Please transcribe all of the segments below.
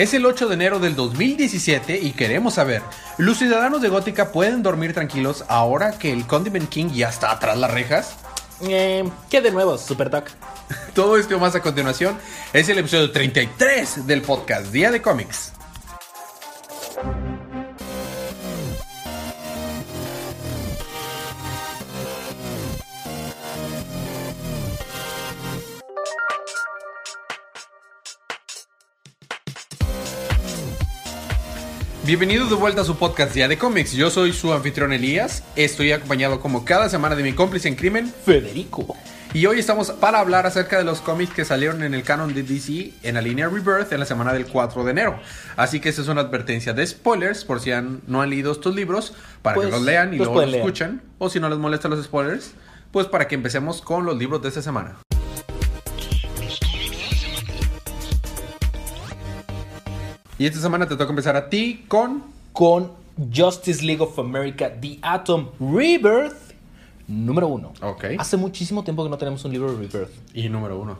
Es el 8 de enero del 2017 y queremos saber, ¿los ciudadanos de Gótica pueden dormir tranquilos ahora que el Condiment King ya está atrás las rejas? Eh, ¿Qué de nuevo, Super Doc? Todo esto más a continuación es el episodio 33 del podcast Día de Cómics. Bienvenidos de vuelta a su podcast Día de Cómics. Yo soy su anfitrión Elías. Estoy acompañado como cada semana de mi cómplice en crimen, Federico. Y hoy estamos para hablar acerca de los cómics que salieron en el canon de DC en la línea Rebirth en la semana del 4 de enero. Así que esa es una advertencia de spoilers por si han- no han leído estos libros, para Pues, que los lean y los luego los escuchen. O si no les molestan los spoilers, pues para que empecemos con los libros de esta semana. Y esta semana te toca empezar a ti con Con Justice League of America, The Atom Rebirth, número uno. Ok. Hace muchísimo tiempo que no tenemos un libro de Rebirth. y número uno.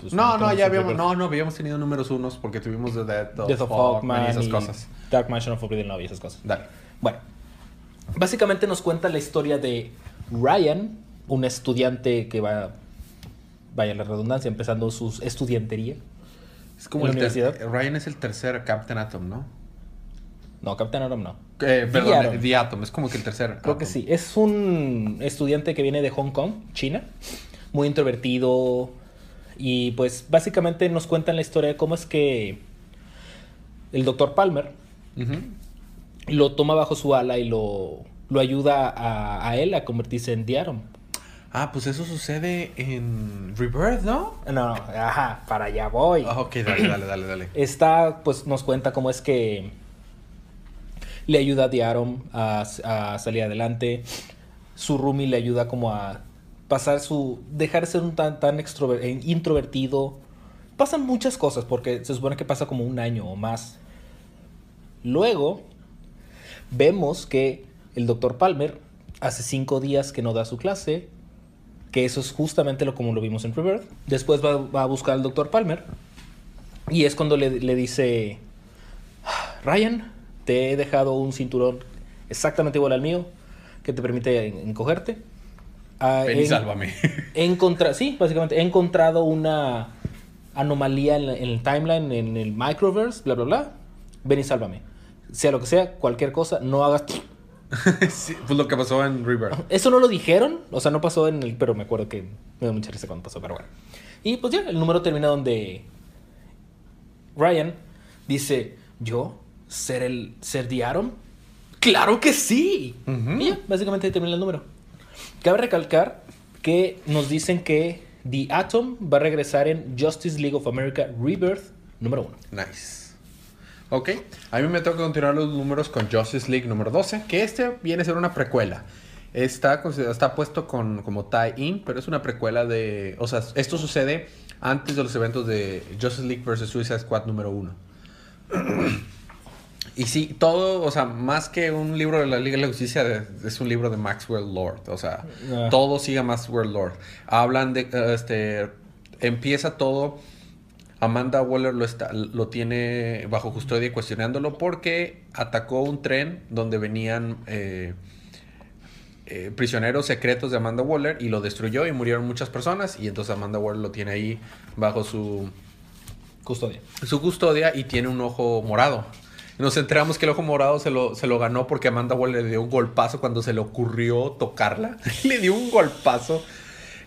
Pues no, no, ya habíamos, no, no, habíamos tenido números unos porque tuvimos The Death of, Death of Hawkman y esas y cosas. Dark Mansion of Forbidden Love y esas cosas. Dale. Bueno, básicamente nos cuenta la historia de Ryan, un estudiante que va, vaya la redundancia, empezando su estudiantería. Es como ¿En el universidad? Ryan es el tercer Captain Atom, ¿no? No, Captain Atom no. Eh, The perdón, Atom. The Atom, es como que el tercer. Creo que sí. Es un estudiante que viene de Hong Kong, China, muy introvertido. Y pues básicamente nos cuentan la historia de cómo es que el doctor Palmer lo toma bajo su ala y lo, lo ayuda a, a él a convertirse en The Atom. Ah, pues eso sucede en Rebirth, ¿no? No, no, ajá, para allá voy. Ah, ok, dale, dale, dale, dale. Está, pues nos cuenta cómo es que le ayuda a Atom a, a salir adelante. Su roomie le ayuda como a pasar su... dejar de ser un tan, tan eh, introvertido. Pasan muchas cosas porque se supone que pasa como un año o más. Luego vemos que el doctor Palmer hace cinco días que no da su clase. Que eso es justamente lo como lo vimos en Rebirth. Después va, va a buscar al doctor Palmer. Y es cuando le, le dice, Ryan, te he dejado un cinturón exactamente igual al mío, que te permite en- encogerte. Ah, Ven y sálvame. Sí, básicamente, he encontrado una anomalía en, la- en el timeline, en el microverse, bla, bla, bla. Ven y sálvame. Sea lo que sea, cualquier cosa, no hagas... sí, pues lo que pasó en Rebirth. Eso no lo dijeron, o sea, no pasó en el... Pero me acuerdo que me da mucha risa cuando pasó, pero bueno. Y pues ya, el número termina donde Ryan dice, ¿yo? ¿Ser el... ser The Atom? ¡Claro que sí! Ujú. Y ya, básicamente termina el número. Cabe recalcar que nos dicen que The Atom va a regresar en Justice League of America Rebirth número uno. Nice. Ok, a mí me toca continuar los números con Justice League número 12, que este viene a ser una precuela. Está, está puesto con, como tie-in, pero es una precuela de... O sea, esto sucede antes de los eventos de Justice League vs. Suicide Squad número 1. Y sí, todo, o sea, más que un libro de la Liga de la Justicia, es un libro de Maxwell Lord. O sea, Ah. todo sigue a Maxwell Lord. Hablan de, eh, este, empieza todo. Amanda Waller lo, está, lo tiene bajo custodia cuestionándolo porque atacó un tren donde venían eh, eh, prisioneros secretos de Amanda Waller y lo destruyó y murieron muchas personas. Y entonces Amanda Waller lo tiene ahí bajo su, Custodia. su custodia y tiene un ojo morado. Nos enteramos que el ojo morado se lo, se lo ganó porque Amanda Waller le dio un golpazo cuando se le ocurrió tocarla. le dio un golpazo.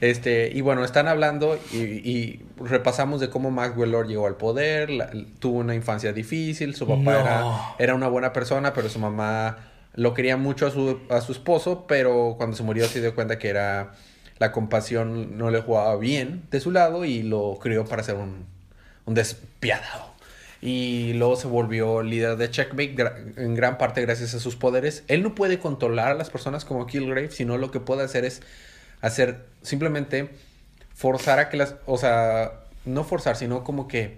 Este, y bueno, están hablando y, y repasamos de cómo Maxwell Lord llegó al poder, la- tuvo una infancia difícil, su papá No. era, era una buena persona, pero su mamá lo quería mucho a su, a su esposo, pero cuando se murió se dio cuenta que era la compasión no le jugaba bien de su lado y lo crió para ser un, un despiadado. Y luego se volvió líder de Checkmate en gran parte gracias a sus poderes. Él no puede controlar a las personas como Killgrave, sino lo que puede hacer es hacer simplemente forzar a que las, o sea, no forzar, sino como que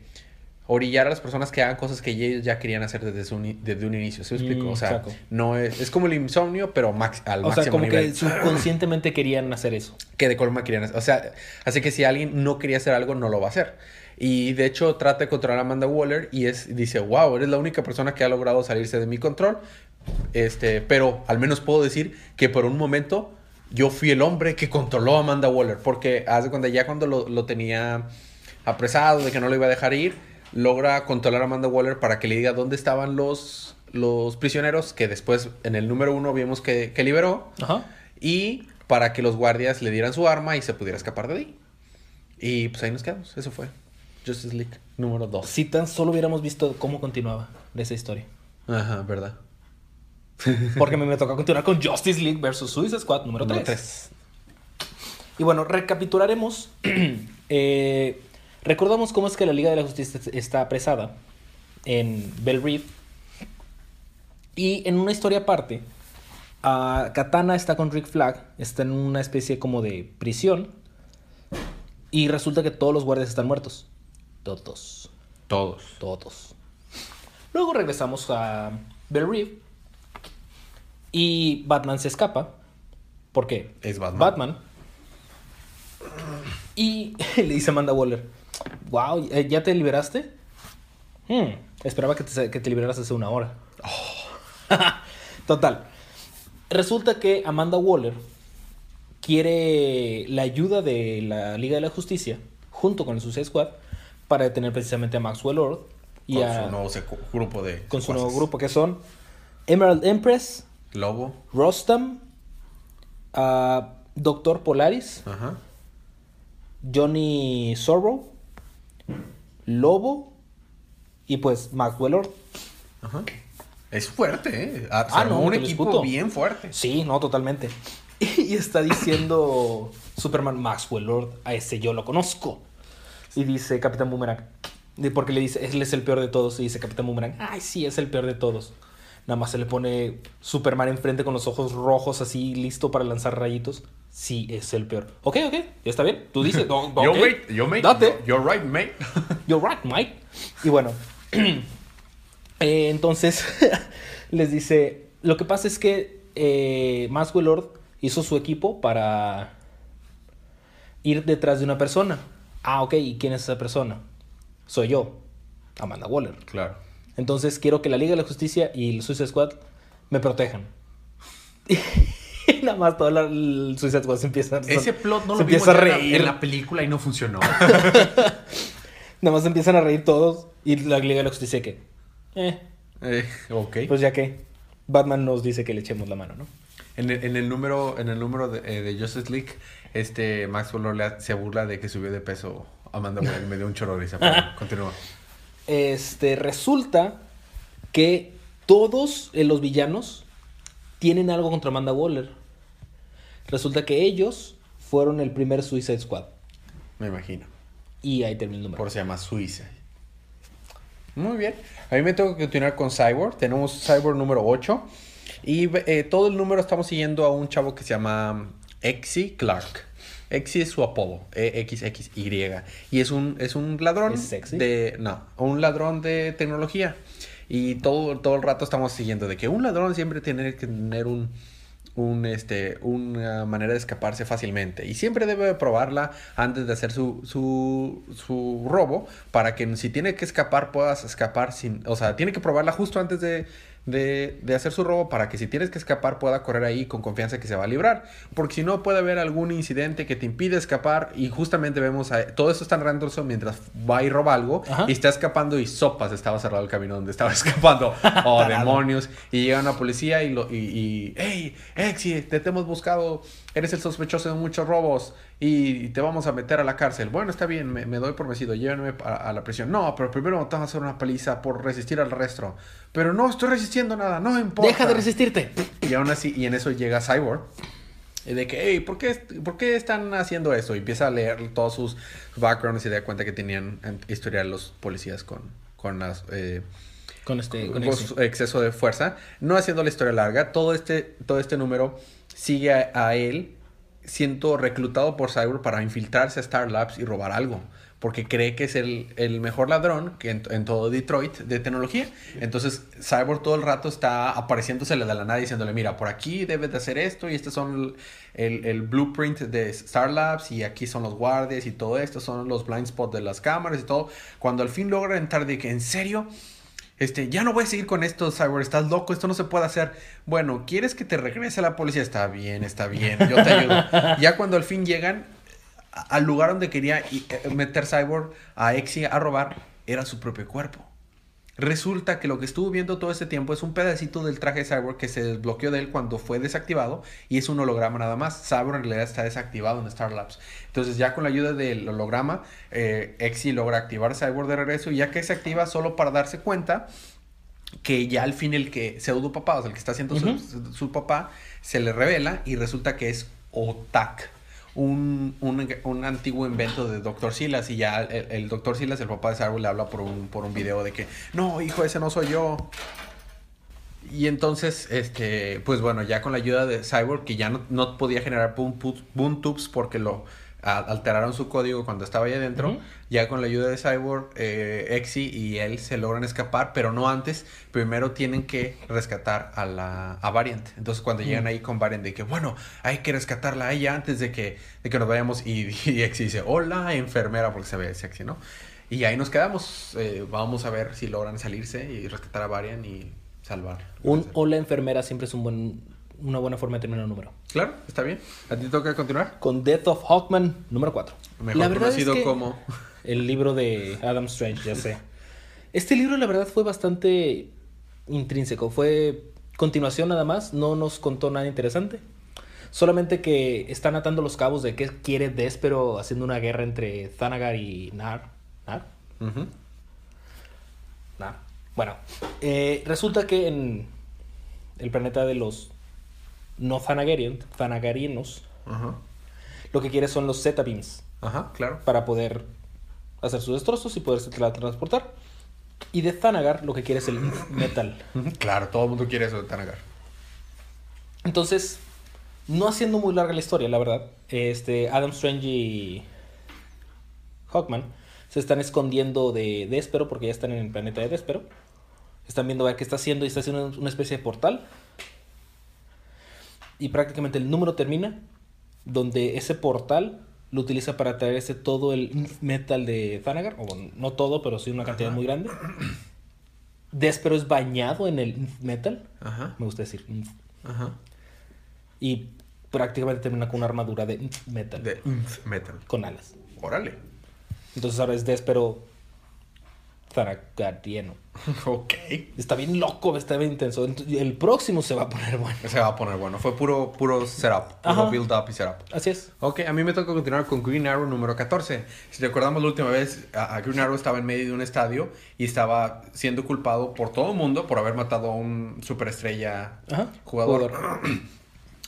orillar a las personas que hagan cosas que ellos ya querían hacer desde, su desde un inicio. ¿Sí me explico? Mm, o sea, no es, es como el insomnio, pero max, al O máximo sea, como nivel. que subconscientemente querían hacer eso. que de colma querían hacer. O sea, así que si alguien no quería hacer algo, no lo va a hacer. Y de hecho trata de controlar a Amanda Waller y es, dice, wow, eres la única persona que ha logrado salirse de mi control. Este, pero al menos puedo decir que por un momento yo fui el hombre que controló a Amanda Waller. Porque hace cuando ya cuando lo, lo tenía apresado, de que no lo iba a dejar ir, logra controlar a Amanda Waller para que le diga dónde estaban los, los prisioneros que después en el número uno vimos que, que liberó. Ajá. Y para que los guardias le dieran su arma y se pudiera escapar de ahí. Y pues ahí nos quedamos. Eso fue. Justice League número 2. Si tan solo hubiéramos visto cómo continuaba de esa historia. Ajá, verdad. Porque me, me tocó continuar con Justice League versus Suicide Squad número 3. Número tres. Y bueno, recapitularemos. Eh, recordamos cómo es que la Liga de la Justicia está apresada en Bell Reef. Y en una historia aparte, Katana está con Rick Flag, está en una especie como de prisión. Y resulta que todos los guardias están muertos. Todos. Todos. Todos. Luego regresamos a Bell Reef. Y Batman se escapa. ¿Por qué? Es Batman. Batman. Y le dice a Amanda Waller, wow, ¿ya te liberaste? Hmm, esperaba que te, que te liberaras hace una hora. Total. Resulta que Amanda Waller quiere la ayuda de la Liga de la Justicia, junto con el Suicide Squad, para detener precisamente a Maxwell Lord y con a- su nuevo grupo de. con su nuevo grupo, que son Emerald Empress, Lobo. Rostam, ah, Doctor Polaris, Ajá. Johnny Sorrow, Lobo y pues Maxwell Lord. Ajá. Es fuerte, ¿eh? Ah, se Ah, no, un equipo bien fuerte. Sí, no, totalmente. Y está diciendo Superman Maxwell Lord, a ese yo lo conozco. Y dice Capitán Boomerang, porque le dice, él es el peor de todos. Y dice Capitán Boomerang, ay, sí, es el peor de todos. Nada más se le pone Superman enfrente con los ojos rojos, así listo para lanzar rayitos. Sí, es el peor. Ok, ok, ya está bien. Tú dices, Yo, mate. Yo, mate. Date. You're right, mate. You're right, Mike. Y bueno, eh, entonces les dice, lo que pasa es que eh, Maxwell Lord hizo su equipo para ir detrás de una persona. Ah, ok, ¿y quién es esa persona? Soy yo, Amanda Waller. claro. Entonces quiero que la Liga de la Justicia y el Suicide Squad me protejan. Y nada más todo la- el Suicide Squad se empieza, Ese plot no se lo vimos empieza a reír. en la película y no funcionó. Nada más empiezan a reír todos y la Liga de la Justicia que... Eh, Eh, ok. Pues ya que Batman nos dice que le echemos la mano, ¿no? En el, en el número, en el número de, eh, de Justice League, este Maxwell se burla de que subió de peso Amanda Waller. Me dio un chorro de risa. pero Continúa. Este, resulta que todos eh, los villanos tienen algo contra Amanda Waller. Resulta que ellos fueron el primer Suicide Squad. Me imagino. Y ahí termina el número. Por se llama Suiza. Muy bien. A mí me tengo que continuar con Cyborg. Tenemos Cyborg número 8. Y eh, todo el número estamos siguiendo a un chavo que se llama Exy Clark. Exy es su apodo, E EXXY. Y es un, es un ladrón ¿Es sexy? de. No, un ladrón de tecnología. Y todo, todo el rato estamos siguiendo de que un ladrón siempre tiene que tener un, un, este, una manera de escaparse fácilmente. Y siempre debe probarla antes de hacer su, su, su robo para que si tiene que escapar puedas escapar sin... O sea, tiene que probarla justo antes de, de, de hacer su robo para que si tienes que escapar pueda correr ahí con confianza que se va a librar. Porque si no puede haber algún incidente que te impide escapar y justamente vemos a, todo eso está narrándose mientras va y roba algo Ajá. y está escapando y sopas estaba cerrado el camino donde estaba escapando. Oh, demonios. Y llega una policía y lo y, y hey, Exi, te, te hemos buscado, eres el sospechoso de muchos robos y te vamos a meter a la cárcel. Bueno, está bien, me, me doy por vencido, llévenme a, a la prisión. No, pero primero te vamos a hacer una paliza por resistir al arresto. Pero no estoy resistiendo nada, no importa. Deja de resistirte. Y aún así, y en eso llega Cyborg. Y de que, hey, ¿por qué, ¿por qué están haciendo esto? Y empieza a leer todos sus backgrounds y se da cuenta que tenían en- historial los policías con, con las... eh, Con este, con con su exceso de fuerza. No haciendo la historia larga, todo este, todo este número sigue a, él siendo reclutado por Cyborg para infiltrarse a Star Labs y robar algo. porque cree que es el, el mejor ladrón que en, todo Detroit de tecnología. Entonces, Cyborg todo el rato está apareciéndosele de la nada diciéndole, mira, por aquí debes de hacer esto y este son el, el, blueprint de Star Labs y aquí son los guardias y todo esto, son los blind spots de las cámaras y todo. Cuando al fin logra entrar de que, ¿en serio? Este, ya no voy a seguir con esto, Cyborg, estás loco, esto no se puede hacer. Bueno, ¿quieres que te regrese a la policía? Está bien, está bien, yo te ayudo. ya cuando al fin llegan al lugar donde quería eh, meter Cyborg a Exi a robar, era su propio cuerpo. Resulta que lo que estuvo viendo todo este tiempo es un pedacito del traje de Cyborg que se desbloqueó de él cuando fue desactivado y es un holograma nada más. Cyborg en realidad está desactivado en Star Labs. Entonces ya con la ayuda del holograma, eh, Exi logra activar Cyborg de regreso y ya que se activa solo para darse cuenta que ya al fin el que pseudo papá, o sea, el que está haciendo su, su, papá, se le revela y resulta que es Otak un, un, antiguo invento de Dr. Silas y ya el, el Dr. Silas, el papá de Cyborg, le habla por un, por un video de que, no, hijo, ese no soy yo. Y entonces, este, pues bueno, ya con la ayuda de Cyborg, que ya no, no podía generar boom, boom tubes porque lo, alteraron su código cuando estaba ahí adentro. Ya con la ayuda de Cyborg, eh, Exy y él se logran escapar, pero no antes. Primero tienen que rescatar a la a Variant. Entonces cuando llegan ahí con Variant, de que bueno, hay que rescatarla a ella antes de que, de que nos vayamos. Y, y Exy dice, hola, enfermera, porque se ve sexy, ¿no? Y ahí nos quedamos. Eh, vamos a ver si logran salirse y rescatar a Variant y salvar. Un hola, enfermera siempre es un buen una buena forma de terminar un número. Claro, está bien. ¿A ti toca continuar? Con Death of Hawkman, número 4. Mejor la conocido es como... El libro de Adam Strange, ya sé. Este libro, la verdad, fue bastante intrínseco. Fue continuación nada más. No nos contó nada interesante. Solamente que están atando los cabos de qué quiere Despero haciendo una guerra entre Thanagar y Nar. ¿Nar? Nar. Bueno, eh, resulta que en el planeta de los no Thanagarian, Thanagarianos, lo que quiere son los Z-Beams. Ajá, claro. Para poder hacer sus destrozos y poderse transportar. Y de Thanagar lo que quiere es el metal. Claro, todo el mundo quiere eso de Thanagar. Entonces, no haciendo muy larga la historia, la verdad, este, Adam Strange y Hawkman se están escondiendo de Despero porque ya están en el planeta de Despero. Están viendo a ver qué está haciendo y está haciendo una especie de portal y prácticamente el número termina donde ese portal lo utiliza para traerse todo el metal de Thanagar, o no todo, pero sí una cantidad muy grande. Despero es bañado en el metal, Ajá. me gusta decir. Ajá. Y prácticamente termina con una armadura de metal. De metal. Con alas. Órale. Entonces ahora es Despero Zaragariano. Ok. Está bien loco, está bien intenso. El próximo se va a poner bueno. Se va a poner bueno. Fue puro, puro setup. Puro build up y setup. Así es. Ok, a mí me toca continuar con Green Arrow número 14. Si recordamos la última vez, a Green Arrow estaba en medio de un estadio y estaba siendo culpado por todo el mundo por haber matado a un superestrella jugador. jugador.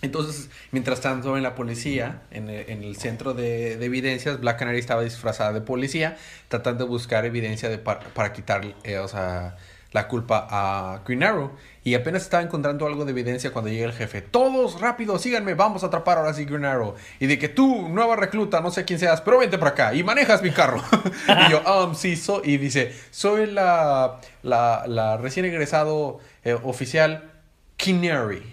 Entonces, mientras tanto en la policía, en el, centro de, evidencias, Black Canary estaba disfrazada de policía, tratando de buscar evidencia de, para, quitar eh, o sea, la culpa a Green Arrow. Y apenas estaba encontrando algo de evidencia cuando llega el jefe. Todos, rápido, síganme, vamos a atrapar ahora sí Green Arrow. Y de que tú, nueva recluta, no sé quién seas, pero vente para acá y manejas mi carro. y yo, um, sí, so y dice, soy la, la, recién egresado eh, oficial Kinary.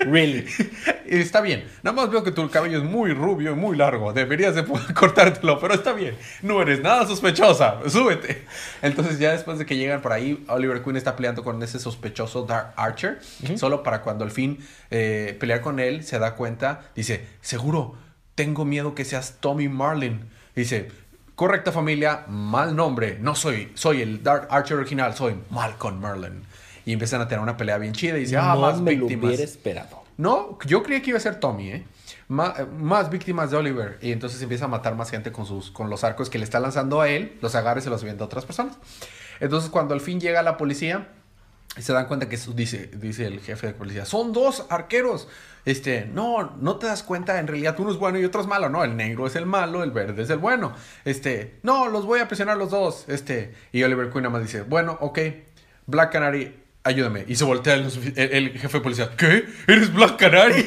Really. está bien. Nada más veo que tu cabello es muy rubio y muy largo. Deberías de cortártelo, pero está bien. No eres nada sospechosa. Súbete. Entonces ya después de que llegan por ahí, Oliver Queen está peleando con ese sospechoso Dark Archer. Solo para cuando al fin eh, pelear con él, se da cuenta. Dice, seguro, tengo miedo que seas Tommy Marlin. Dice, correcta familia, mal nombre. No soy, soy el Dark Archer original, soy Malcolm Merlin y empiezan a tener una pelea bien chida y dice, ah, más me víctimas. Lo hubiera esperado. No, yo creía que iba a ser Tommy, ¿eh? Más, víctimas de Oliver. Y entonces empieza a matar más gente con, sus, con los arcos que le está lanzando a él, los agarra y se los vende a otras personas. Entonces cuando al fin llega la policía, se dan cuenta que eso dice, dice el jefe de policía, son dos arqueros. Este, no, no te das cuenta, en realidad uno es bueno y otro es malo, no, el negro es el malo, el verde es el bueno. Este, no, los voy a presionar los dos. Este, y Oliver Queen nada más dice, bueno, ok, Black Canary ayúdame. Y se voltea el, jefe de policía, ¿qué? ¿Eres Black Canary?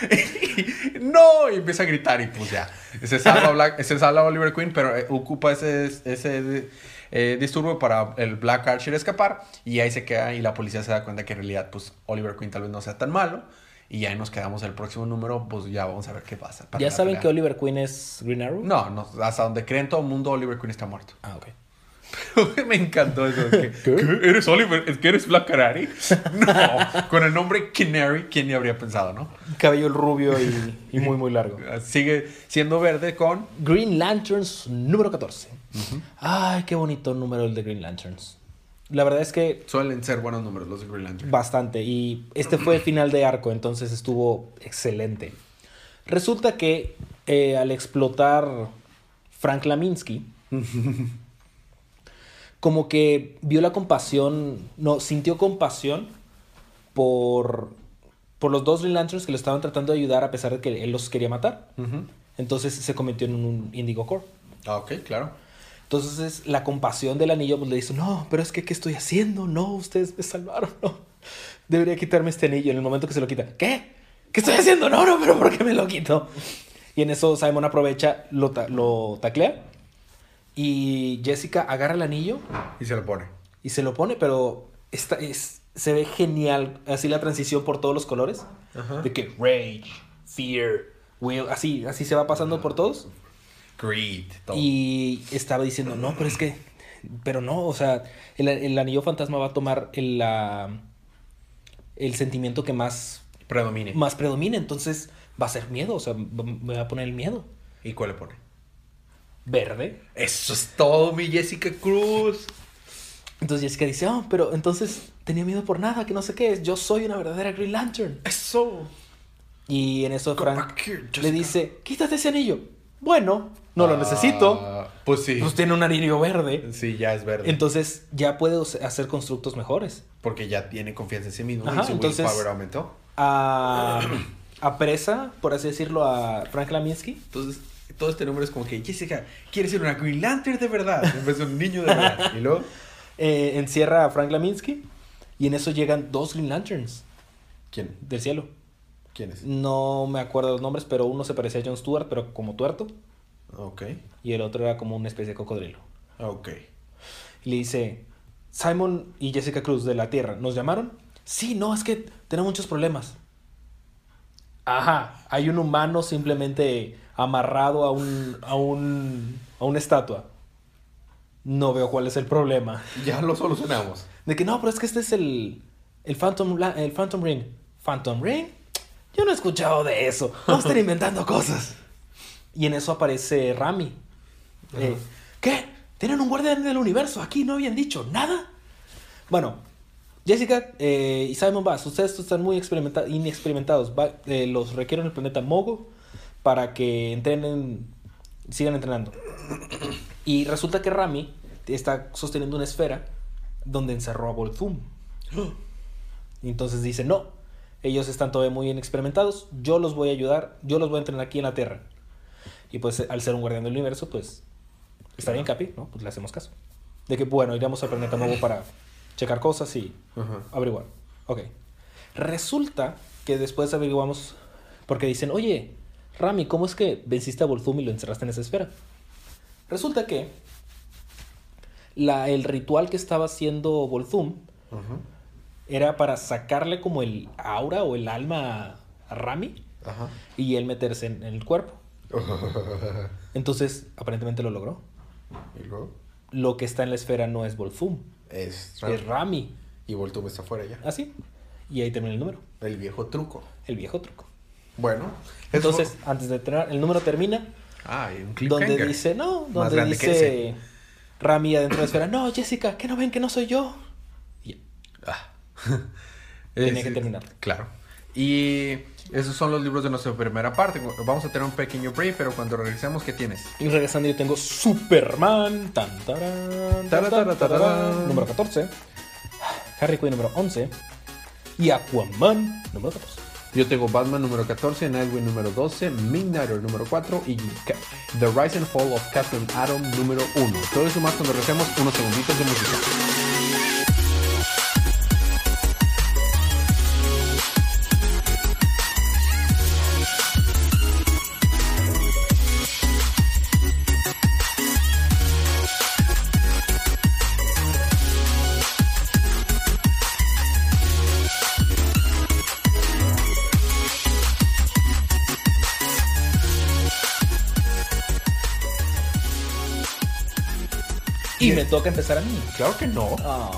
no, y empieza a gritar y pues ya. Se salva, Black, se salva Oliver Queen, pero eh, ocupa ese, ese eh, disturbio para el Black Archer escapar. Y ahí se queda y la policía se da cuenta que en realidad, pues, Oliver Queen tal vez no sea tan malo. Y ahí nos quedamos el próximo número, pues ya vamos a ver qué pasa. ¿Ya saben que Oliver Queen es Green Arrow? No, no, hasta donde creen todo el mundo, Oliver Queen está muerto. Ah, ok. me encantó eso. ¿Qué? ¿Eres Oliver? ¿Es que eres Black Canary? No, con el nombre Canary, ¿quién ni habría pensado, no? Cabello rubio y, muy, muy largo. Sigue siendo verde con... Green Lanterns número 14. Ay, qué bonito número el de Green Lanterns. La verdad es que... Suelen ser buenos números los de Green Lanterns. Bastante. Y este fue el final de arco, entonces estuvo excelente. Resulta que eh, al explotar Frank Laminsky como que vio la compasión, no, sintió compasión por, por los dos Green Lanterns que lo estaban tratando de ayudar a pesar de que él los quería matar. Entonces se convirtió en un Indigo Core. Ah, ok, claro. Entonces la compasión del anillo pues, le dice, no, pero es que, ¿qué estoy haciendo? No, ustedes me salvaron, no. Debería quitarme este anillo. En el momento que se lo quita, ¿qué? ¿Qué estoy haciendo? No, no, pero ¿por qué me lo quito? Y en eso Simon aprovecha, lo, lo taclea y Jessica agarra el anillo. Y se lo pone. Y se lo pone, pero esta es, se ve genial. Así la transición por todos los colores. De que rage, fear, will. Así, así se va pasando por todos. Greed. Y estaba diciendo, no, pero es que. Pero no, o sea, el, anillo fantasma va a tomar el, la, el sentimiento que más. Predomine. Más predomine. Entonces va a ser miedo. O sea, me va a poner el miedo. ¿Y cuál le pone? Verde. Eso es todo, mi Jessica Cruz. Entonces Jessica dice, oh, pero entonces tenía miedo por nada, que no sé qué es. Yo soy una verdadera Green Lantern. Eso. Y en eso Frank le dice, quítate ese anillo. Bueno, no lo necesito. Ah, pues sí. Pues tiene un anillo verde. Sí, ya es verde. Entonces ya puede hacer constructos mejores. Porque ya tiene confianza en sí mismo y su entonces, willpower aumentó. A, apresa, por así decirlo, a Frank Laminsky. Entonces todo este nombre es como que Jessica quiere ser una Green Lantern de verdad, en vez de un niño de verdad. Y luego eh, encierra a Frank Laminsky y en eso llegan dos Green Lanterns. ¿Quién? Del cielo. ¿Quiénes? No me acuerdo los nombres, pero uno se parecía a John Stewart, pero como tuerto. Ok. Y el otro era como una especie de cocodrilo. Ok. Y le dice, Simon y Jessica Cruz de la Tierra, ¿nos llamaron? Sí, no, es que tenemos muchos problemas. Ajá, hay un humano simplemente amarrado a un, a un, a una estatua. No veo cuál es el problema. Ya lo solucionamos. De que no, pero es que este es el, el, Phantom, el Phantom Ring. ¿Phantom Ring? Yo no he escuchado de eso. Vamos a estar inventando cosas. Y en eso aparece Rami. Eh, ¿Qué? ¿Tienen un guardián del universo? Aquí no habían dicho nada. Bueno, Jessica eh, y Simon Bass, ustedes están muy inexperimentados. Eh, los requieren en el planeta Mogo para que entrenen, sigan entrenando. Y resulta que Rami está sosteniendo una esfera donde encerró a Voltum. Y entonces dice, no, ellos están todavía muy inexperimentados, yo los voy a ayudar, yo los voy a entrenar aquí en la Tierra. Y pues al ser un guardián del universo, pues está bien, Capi, ¿no? Pues le hacemos caso. De que, bueno, iremos al planeta nuevo para checar cosas y averiguar. Ok. Resulta que después averiguamos, porque dicen, oye, Rami, ¿cómo es que venciste a Volthum y lo encerraste en esa esfera? Resulta que la, el ritual que estaba haciendo Volthum era para sacarle como el aura o el alma a Rami y él meterse en, el cuerpo. Entonces, aparentemente lo logró. ¿Y luego? Lo que está en la esfera no es Volthum. Es Rami. Es Rami. Y Volthum está afuera ya. Ah, sí. Y ahí termina el número. El viejo truco. El viejo truco. Bueno. Entonces, antes de terminar, el número termina. Ah, y un Donde dice, no, donde dice Rami adentro de la esfera, no, Jessica, que no ven que no soy yo. Ah. Tiene que terminar. Claro. Y esos son los libros de nuestra primera parte. Vamos a tener un pequeño break, pero cuando regresemos, ¿qué tienes? Y regresando yo tengo Superman, tan, número 14, Harry Quinn número 11 y Aquaman número 14. Yo tengo Batman número 14, Nightwing número 12, Midnighter número 4 y The Rise and Fall of Captain Atom número 1. Todo eso más cuando regresemos unos segunditos de música. Toca empezar a mí. Claro que no. Ah,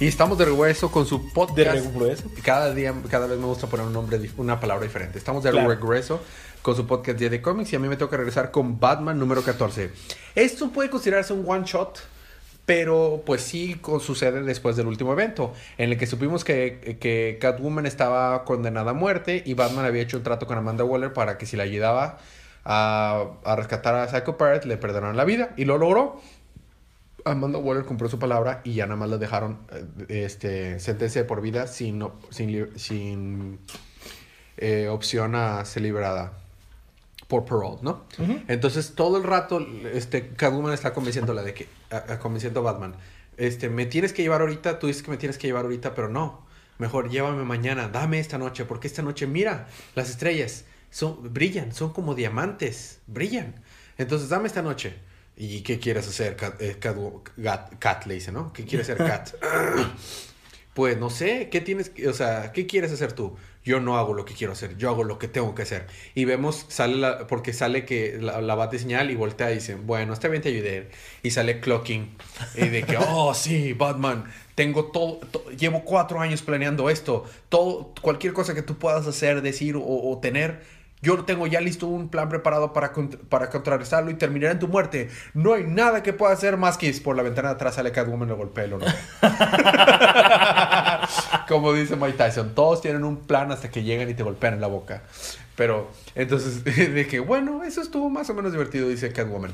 Y estamos de regreso con su podcast. ¿De regreso? Cada día, cada vez me gusta poner un nombre, una palabra diferente. Estamos de Claro. regreso con su podcast Día de Comics y a mí me toca regresar con Batman número 14. Esto puede considerarse un one shot, pero pues sí sucede después del último evento, en el que supimos que, que Catwoman estaba condenada a muerte y Batman había hecho un trato con Amanda Waller para que si la ayudaba a, a rescatar a Psycho Pirate le perdonaran la vida y lo logró. Amanda Waller cumplió su palabra y ya nada más le dejaron eh, este, sentencia de por vida sin, sin, sin eh, opción a ser liberada por parole, ¿no? Entonces todo el rato este, Catwoman está convenciéndola de que, a- a- convenciendo a Batman, este, me tienes que llevar ahorita, tú dices que me tienes que llevar ahorita, pero no, mejor llévame mañana, dame esta noche, porque esta noche, mira, las estrellas son, brillan, son como diamantes, brillan. Entonces dame esta noche. ¿Y qué quieres hacer, Cat? Eh, Gat- Cat le dice, ¿no? ¿Qué quieres hacer, Cat? Pues no sé, ¿qué tienes, o sea, qué quieres hacer tú? Yo no hago lo que quiero hacer, yo hago lo que tengo que hacer. Y vemos, sale la, porque sale que la, la bate señal y voltea y dice, bueno, está bien, te ayudé. Y sale clocking. Y de que, oh, sí, Batman, tengo todo, to- llevo cuatro años planeando esto. Todo, cualquier cosa que tú puedas hacer, decir o, o tener, yo tengo ya listo un plan preparado para, para contrarrestarlo y terminar en tu muerte. No hay nada que pueda hacer más que por la ventana de atrás sale Catwoman y le golpea el honor. Como dice Mike Tyson, todos tienen un plan hasta que llegan y te golpean en la boca. Pero, entonces, de que, bueno, eso estuvo más o menos divertido, dice Catwoman.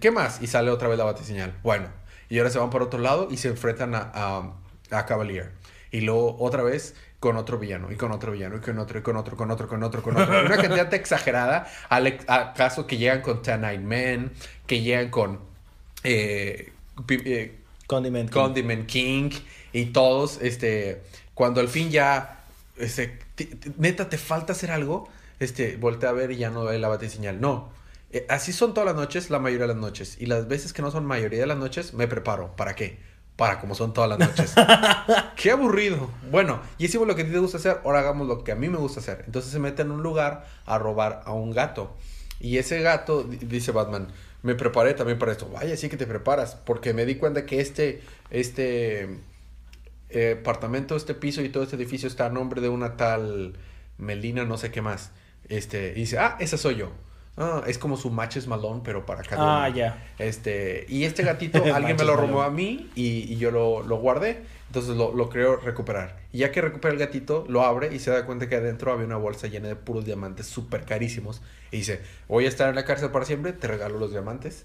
¿Qué más? Y sale otra vez la batiseñal. Bueno, y ahora se van por otro lado y se enfrentan a, a, a Cavalier. Y luego otra vez con otro villano, y con otro villano, y con otro, y con otro, con otro, con otro, con otro. Una cantidad exagerada al caso que llegan con Ten Eyed Men, que llegan con eh, eh, Condiment. King. Condiment King y todos, este, cuando al fin ya, este, neta, te falta hacer algo, este, voltea a ver y ya no ve la batiseñal. No, Eh, así son todas las noches, la mayoría de las noches. Y las veces que no son mayoría de las noches, me preparo. ¿Para qué? Para como son todas las noches. Qué aburrido. Bueno, y hicimos lo que a ti te gusta hacer, ahora hagamos lo que a mí me gusta hacer. Entonces se mete en un lugar a robar a un gato. Y ese gato, di- dice Batman, me preparé también para esto. Vaya, sí que te preparas, porque me di cuenta que este, este eh, apartamento, este piso y todo este edificio está a nombre de una tal Melina, no sé qué más. Este, y dice, ah, esa soy yo. Ah, es como su matches malón, pero para cada Ah, uno. ya. Este, y este gatito, alguien me lo robó Malone. a mí y, y yo lo, lo guardé. Entonces lo, lo creo recuperar. Y ya que recupera el gatito, lo abre y se da cuenta que adentro había una bolsa llena de puros diamantes súper carísimos. Y dice, voy a estar en la cárcel para siempre, te regalo los diamantes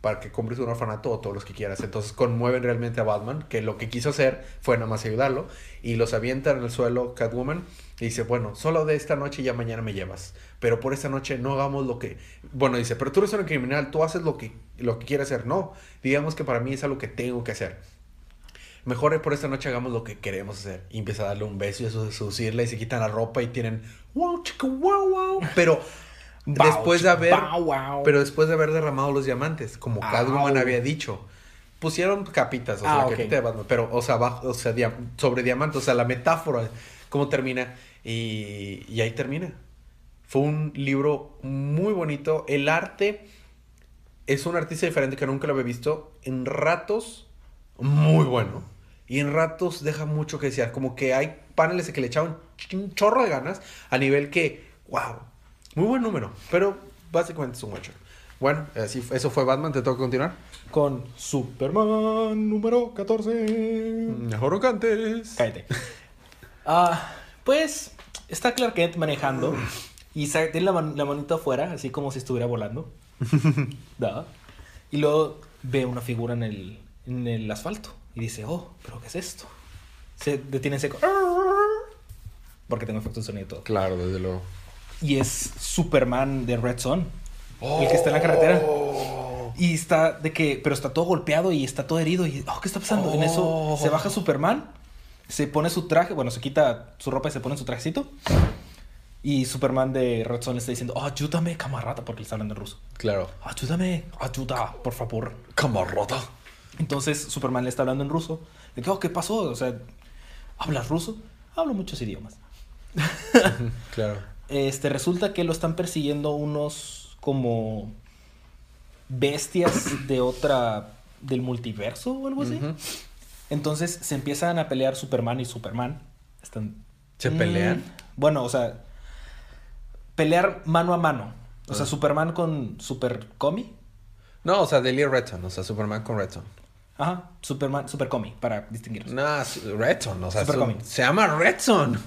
para que compres un orfanato o todos los que quieras. Entonces conmueven realmente a Batman, que lo que quiso hacer fue nada más ayudarlo. Y los avienta en el suelo Catwoman y dice, bueno, solo de esta noche y ya mañana me llevas. Pero por esta noche no hagamos lo que... Bueno, dice, pero tú eres un criminal, tú haces lo que, lo que quieras hacer. No, digamos que para mí es algo que tengo que hacer. Mejor por esta noche hagamos lo que queremos hacer. Y empieza a darle un beso y a su- seducirla y se quitan la ropa y tienen wow, chica, wow, wow. Pero después de haber pero después de haber derramado los diamantes, como. Catwoman había dicho, pusieron capitas, o sea, Ah, la ok. capita de Batman, pero o sea, abajo, o sea, dia- sobre diamantes, o sea, la metáfora cómo termina y, y ahí termina. Fue un libro muy bonito, el arte es un artista diferente que nunca lo había visto, en ratos muy bueno. Y en ratos deja mucho que desear. Como que hay paneles que le echaban un chorro de ganas. A nivel que, wow, muy buen número. Pero básicamente es un shot. Bueno, así, eso fue Batman. ¿Te toca continuar? Con Superman número 14. Mejor que antes. Cállate. Ah, pues está Clark Kent manejando y tiene la, man- la manita afuera, así como si estuviera volando. Y luego ve una figura en el, en el asfalto y dice, oh, pero ¿qué es esto? Se detiene en seco. Porque tengo efectos de sonido y todo. Claro, desde luego. Y es Superman de Red Son. El que está en la carretera. Oh. Y está de que, pero está todo golpeado y está todo herido. Y, oh, ¿qué está pasando? En eso Oh. se baja Superman, se pone su traje, bueno, se quita su ropa y se pone su trajecito. Y Superman de Red Son le está diciendo, ayúdame, camarada, porque le está hablando en ruso. Claro. Ayúdame, ayuda, por favor. Camarota. Entonces Superman le está hablando en ruso. Le digo, "Oh, ¿qué pasó? O sea, ¿hablas ruso? Hablo muchos idiomas. Claro. Este, resulta que lo están persiguiendo unos como bestias de otra del multiverso o algo así. Entonces se empiezan a pelear Superman y Superman. Están... ¿Se Mm, pelean? bueno, o sea, pelear mano a mano. O sea, Ah. Superman con Super Comi. No, o sea, Delia Redson, o sea, Superman con Redson. Ajá, Superman, Super Comi, para distinguirlos. No, Redson, o sea, Super su- se llama Redson.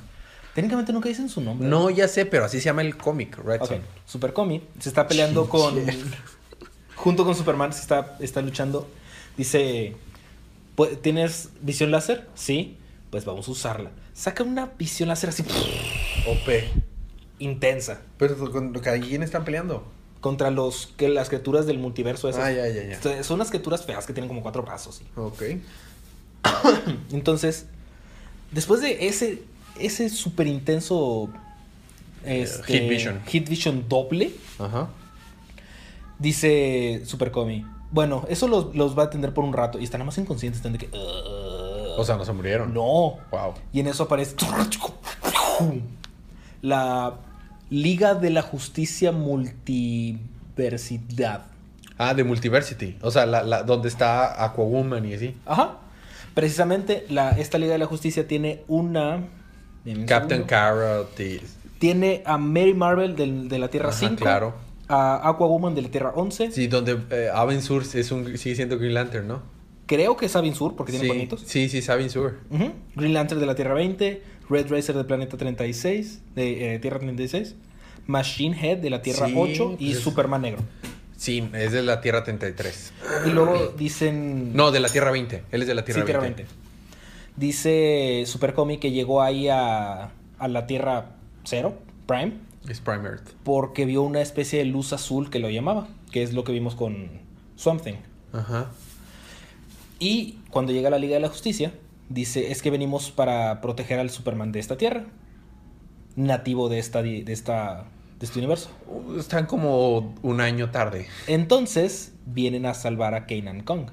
Técnicamente nunca dicen su nombre. No, ya sé, pero así se llama el cómic, Ok, Redson. Super Comi se está peleando con. junto con Superman, se está, está luchando. Dice: "Pu- ¿Tienes visión láser? Sí. Pues vamos a usarla. Saca una visión láser así. OP. intensa. Pero ¿con quién están peleando? Contra los que las criaturas del multiverso esas. Ah, ya, ya, ya. Son unas criaturas feas que tienen como cuatro brazos. sí. Ok. Entonces, después de ese, ese súper intenso este, Hit Vision. Hit Vision doble, Ajá. dice Super Comi. Bueno, eso los, los va a atender por un rato. Y están nada más inconscientes. Están de que. O sea, no se murieron. No. Wow. Y en eso aparece. La Liga de la Justicia Multiversidad. Ah, de Multiversity. O sea, la, la, donde está Aquawoman y así. Ajá. Precisamente, la, esta Liga de la Justicia tiene una. Captain. Carrot. Tiene a Mary Marvel del- de, la Tierra Ajá, 5. claro. A Aquawoman de la Tierra 11. Sí, donde eh, Avin Sur es un, sigue siendo Green Lantern, ¿no? Creo que es Avin Sur porque tiene sí, bonitos. Sí, sí, es Avin Sur. Ujú. Green Lantern de la Tierra 20. Red Racer del planeta 36. De eh, Tierra 36. Machine Head de la Tierra Sí, 8. Y pues- Superman Negro. Sí, es de la Tierra 33. Y luego dicen. No, de la Tierra 20. Él es de la Tierra sí, Tierra 20. 20. Dice Super Comic que llegó ahí a, a la Tierra 0, Prime. Es Prime Earth. Porque vio una especie de luz azul que lo llamaba. Que es lo que vimos con Swamp Thing. Ajá. Y cuando llega a la Liga de la Justicia, dice, es que venimos para proteger al Superman de esta Tierra, nativo de esta, de esta, de este universo. Uh, Están como un año tarde. Entonces, vienen a salvar a Kanan Kong.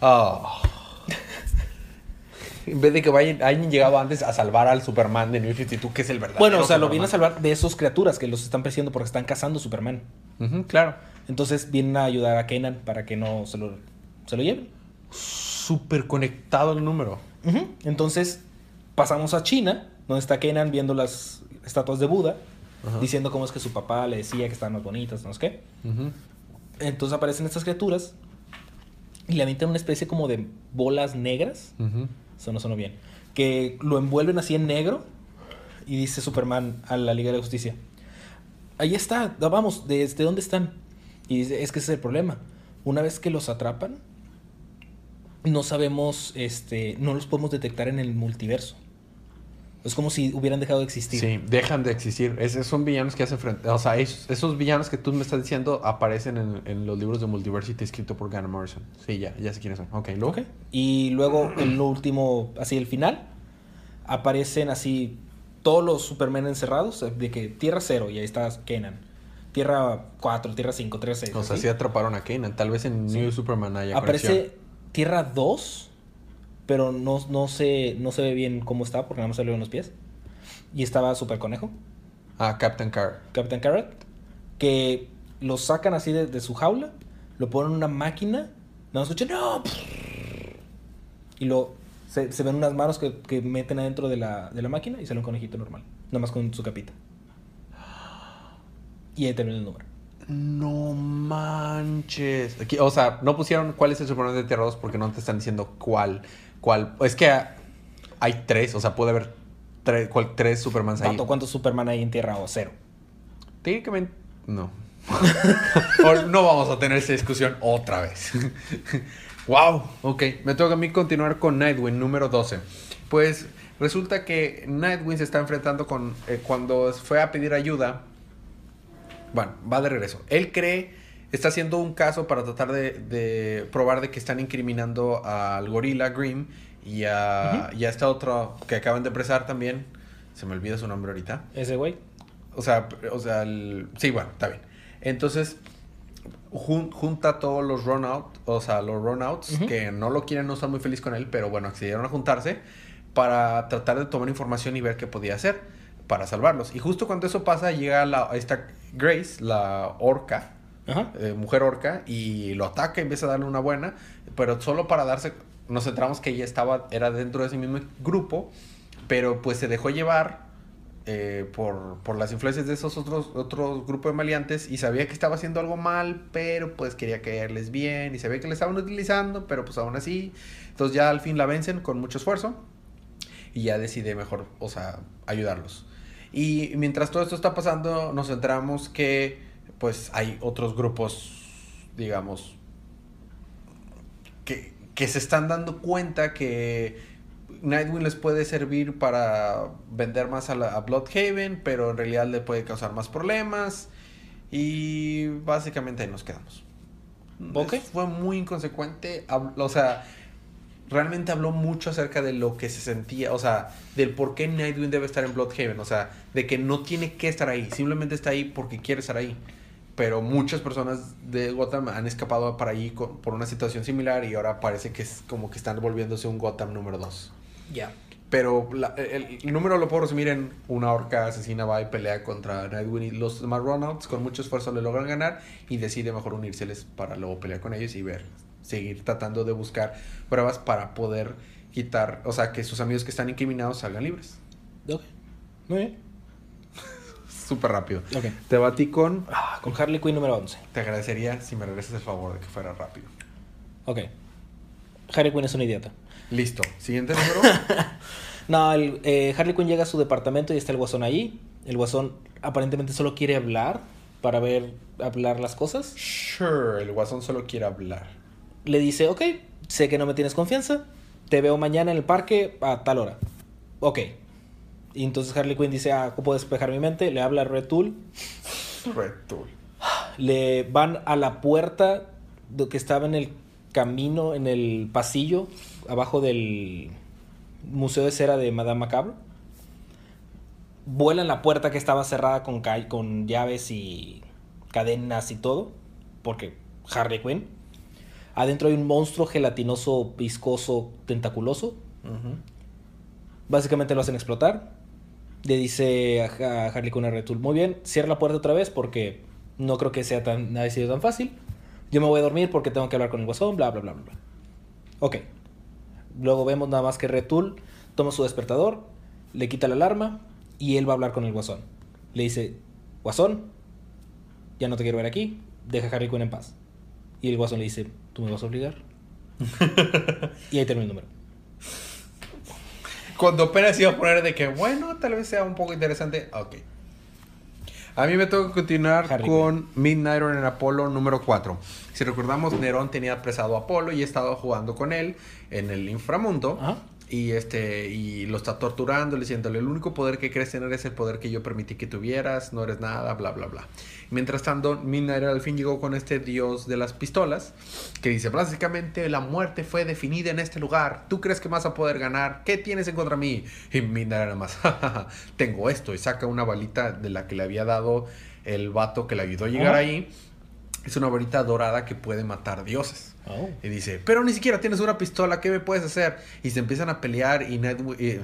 Ah. En vez de que vayan, hayan llegado antes a salvar al Superman de New 52, que es el verdadero. Bueno, o sea, lo vienen a salvar de esos criaturas que los están persiguiendo porque están cazando Superman. Claro. Entonces, vienen a ayudar a Kanan para que no se lo, se lo lleven. Súper conectado el número. Entonces, pasamos a China, donde está Kanan viendo las estatuas de Buda, diciendo cómo es que su papá le decía que estaban más bonitas, no sé qué. Entonces aparecen estas criaturas y le avientan una especie como de bolas negras. Ujú. Eso no sonó bien. Que lo envuelven así en negro. Y dice Superman a la Liga de la Justicia. Ahí está, vamos, ¿desde dónde están? Y dice, es que ese es el problema. Una vez que los atrapan, no sabemos, este, no los podemos detectar en el multiverso. Es como si hubieran dejado de existir. Sí, dejan de existir. Esos son villanos que hacen frente. O sea, esos, esos villanos que tú me estás diciendo aparecen en, en los libros de Multiversity escrito por Gunnar Morrison. Sí, ya, ya sé quiénes son. Ok, luego. Ok. Y luego, en lo último, así el final, aparecen así todos los Superman encerrados, de que Tierra 0, y ahí está Kenan. Tierra 4, Tierra 5, Tierra 6. O sea, sí atraparon a Kanan. Tal vez en New Superman haya Aparece. Tierra 2, pero no, no, se, no se ve bien cómo está, porque nada más se le ven los pies. Y estaba Super Conejo, Ah, Captain Carr. Captain Carrot, que lo sacan así de, de su jaula, lo ponen en una máquina, no escuchan, no. Y lo, se, se ven unas manos que, que meten adentro de la, de la máquina y sale un conejito normal, nada más con su capita. Y ahí termina el número. No manches. Aquí, o sea, no pusieron cuál es el Superman de Tierra 2 porque no te están diciendo cuál. Cuál. Es que hay tres, o sea, puede haber tres, cuál- tres Supermans ahí. ¿Cuántos Superman hay en Tierra o cero? Técnicamente, no. No vamos a tener esa discusión otra vez. wow, ok. Me toca a mí continuar con Nightwing, número 12. Pues resulta que Nightwing se está enfrentando con. eh, cuando fue a pedir ayuda. Bueno, va de regreso. Él cree. Está haciendo un caso para tratar de, de probar de que están incriminando al gorila Grimm y a, y a esta otra que acaban de apresar también. Se me olvida su nombre ahorita. Ese güey. O sea, o sea, el- sí, bueno, está bien. Entonces, jun- junta todos los run out, o sea, los run outs Ujú. que no lo quieren, no están muy felices con él, pero bueno, accedieron a juntarse para tratar de tomar información y ver qué podía hacer para salvarlos. Y justo cuando eso pasa, llega la, esta Grace, la orca. Eh, mujer orca, y lo ataca empieza a darle una buena, pero solo para darse, nos centramos que ella estaba, era dentro de ese mismo grupo, pero pues se dejó llevar eh, por, por las influencias de esos otros, otros grupos de maleantes y sabía que estaba haciendo algo mal, pero pues quería caerles bien y sabía que le estaban utilizando, pero pues aún así, entonces ya al fin la vencen con mucho esfuerzo y ya decide mejor, o sea, ayudarlos. Y mientras todo esto está pasando, nos enteramos que pues hay otros grupos, digamos, que, que se están dando cuenta que Nightwing les puede servir para vender más a, la, a Bloodhaven, pero en realidad le puede causar más problemas. Y básicamente ahí nos quedamos. Ok. Es- Fue muy inconsecuente. hab- O sea, realmente habló mucho acerca de lo que se sentía, o sea, del por qué Nightwing debe estar en Bloodhaven, o sea, de que no tiene que estar ahí, simplemente está ahí porque quiere estar ahí. Pero muchas personas de Gotham han escapado para allí co- por una situación similar y ahora parece que es como que están volviéndose un Gotham número 2. Ya. Pero la- el, el número lo puedo resumir en una orca asesina va y pelea contra Nightwing y los demás con mucho esfuerzo le logran ganar y decide mejor unírseles para luego pelear con ellos y ver, seguir tratando de buscar pruebas para poder quitar, o sea, que sus amigos que están incriminados salgan libres. Ok. Muy bien. Súper rápido. Ok. Te batí con... Ah, con Harley Quinn número 11. Te agradecería si me regresas el favor de que fuera rápido. Ok. Harley Quinn es un idiota. Listo. Siguiente número. No, el, eh, Harley Quinn llega a su departamento y está el guasón ahí. El guasón aparentemente solo quiere hablar para ver hablar las cosas. sure, el guasón solo quiere hablar. Le dice, ok, sé que no me tienes confianza. Te veo mañana en el parque a tal hora. Ok. Y entonces Harley Quinn dice, ah, ¿cómo puedo despejar mi mente? Le habla a Red Tool. Red Tool. Le van a la puerta que estaba en el camino, en el pasillo, abajo del Museo de Cera de Madame Macabre. Vuelan la puerta que estaba cerrada con, llaves y cadenas y todo, porque Harley Quinn. Adentro hay un monstruo gelatinoso, viscoso, tentaculoso. Básicamente lo hacen explotar. Le dice a, Harley Quinn a Red Tool, muy bien, cierra la puerta otra vez porque no creo que sea tan, haya sido tan fácil. Yo me voy a dormir porque tengo que hablar con el guasón, bla, bla, bla. bla. Ok. Luego vemos nada más que Red Tool toma su despertador, le quita la alarma y él va a hablar con el guasón. Le dice, guasón, ya no te quiero ver aquí, deja a Harley Quinn en paz. Y el guasón le dice, ¿tú me vas a obligar? y ahí termina el número. Cuando apenas iba a poner de que, bueno, tal vez sea un poco interesante. Ok. A mí me toca continuar Harley con Midnight en Apolo número 4. Si recordamos, Nerón tenía apresado a Apolo y estaba jugando con él en el inframundo. Ajá. Y este y lo está torturando, diciéndole, el único poder que crees tener es el poder que yo permití que tuvieras, no eres nada, bla, bla, bla. Mientras tanto, Midnight al fin llegó con este dios de las pistolas, que dice, básicamente la muerte fue definida en este lugar, ¿tú crees que vas a poder ganar? ¿Qué tienes en contra mí? Y Midnight nada más, "Ja, ja, ja, tengo esto, y saca una balita de la que le había dado el vato que le ayudó a llegar Ajá. ahí. Es una varita dorada que puede matar dioses. Oh. Y dice, pero ni siquiera tienes una pistola, ¿qué me puedes hacer? Y se empiezan a pelear y Nightwing, eh,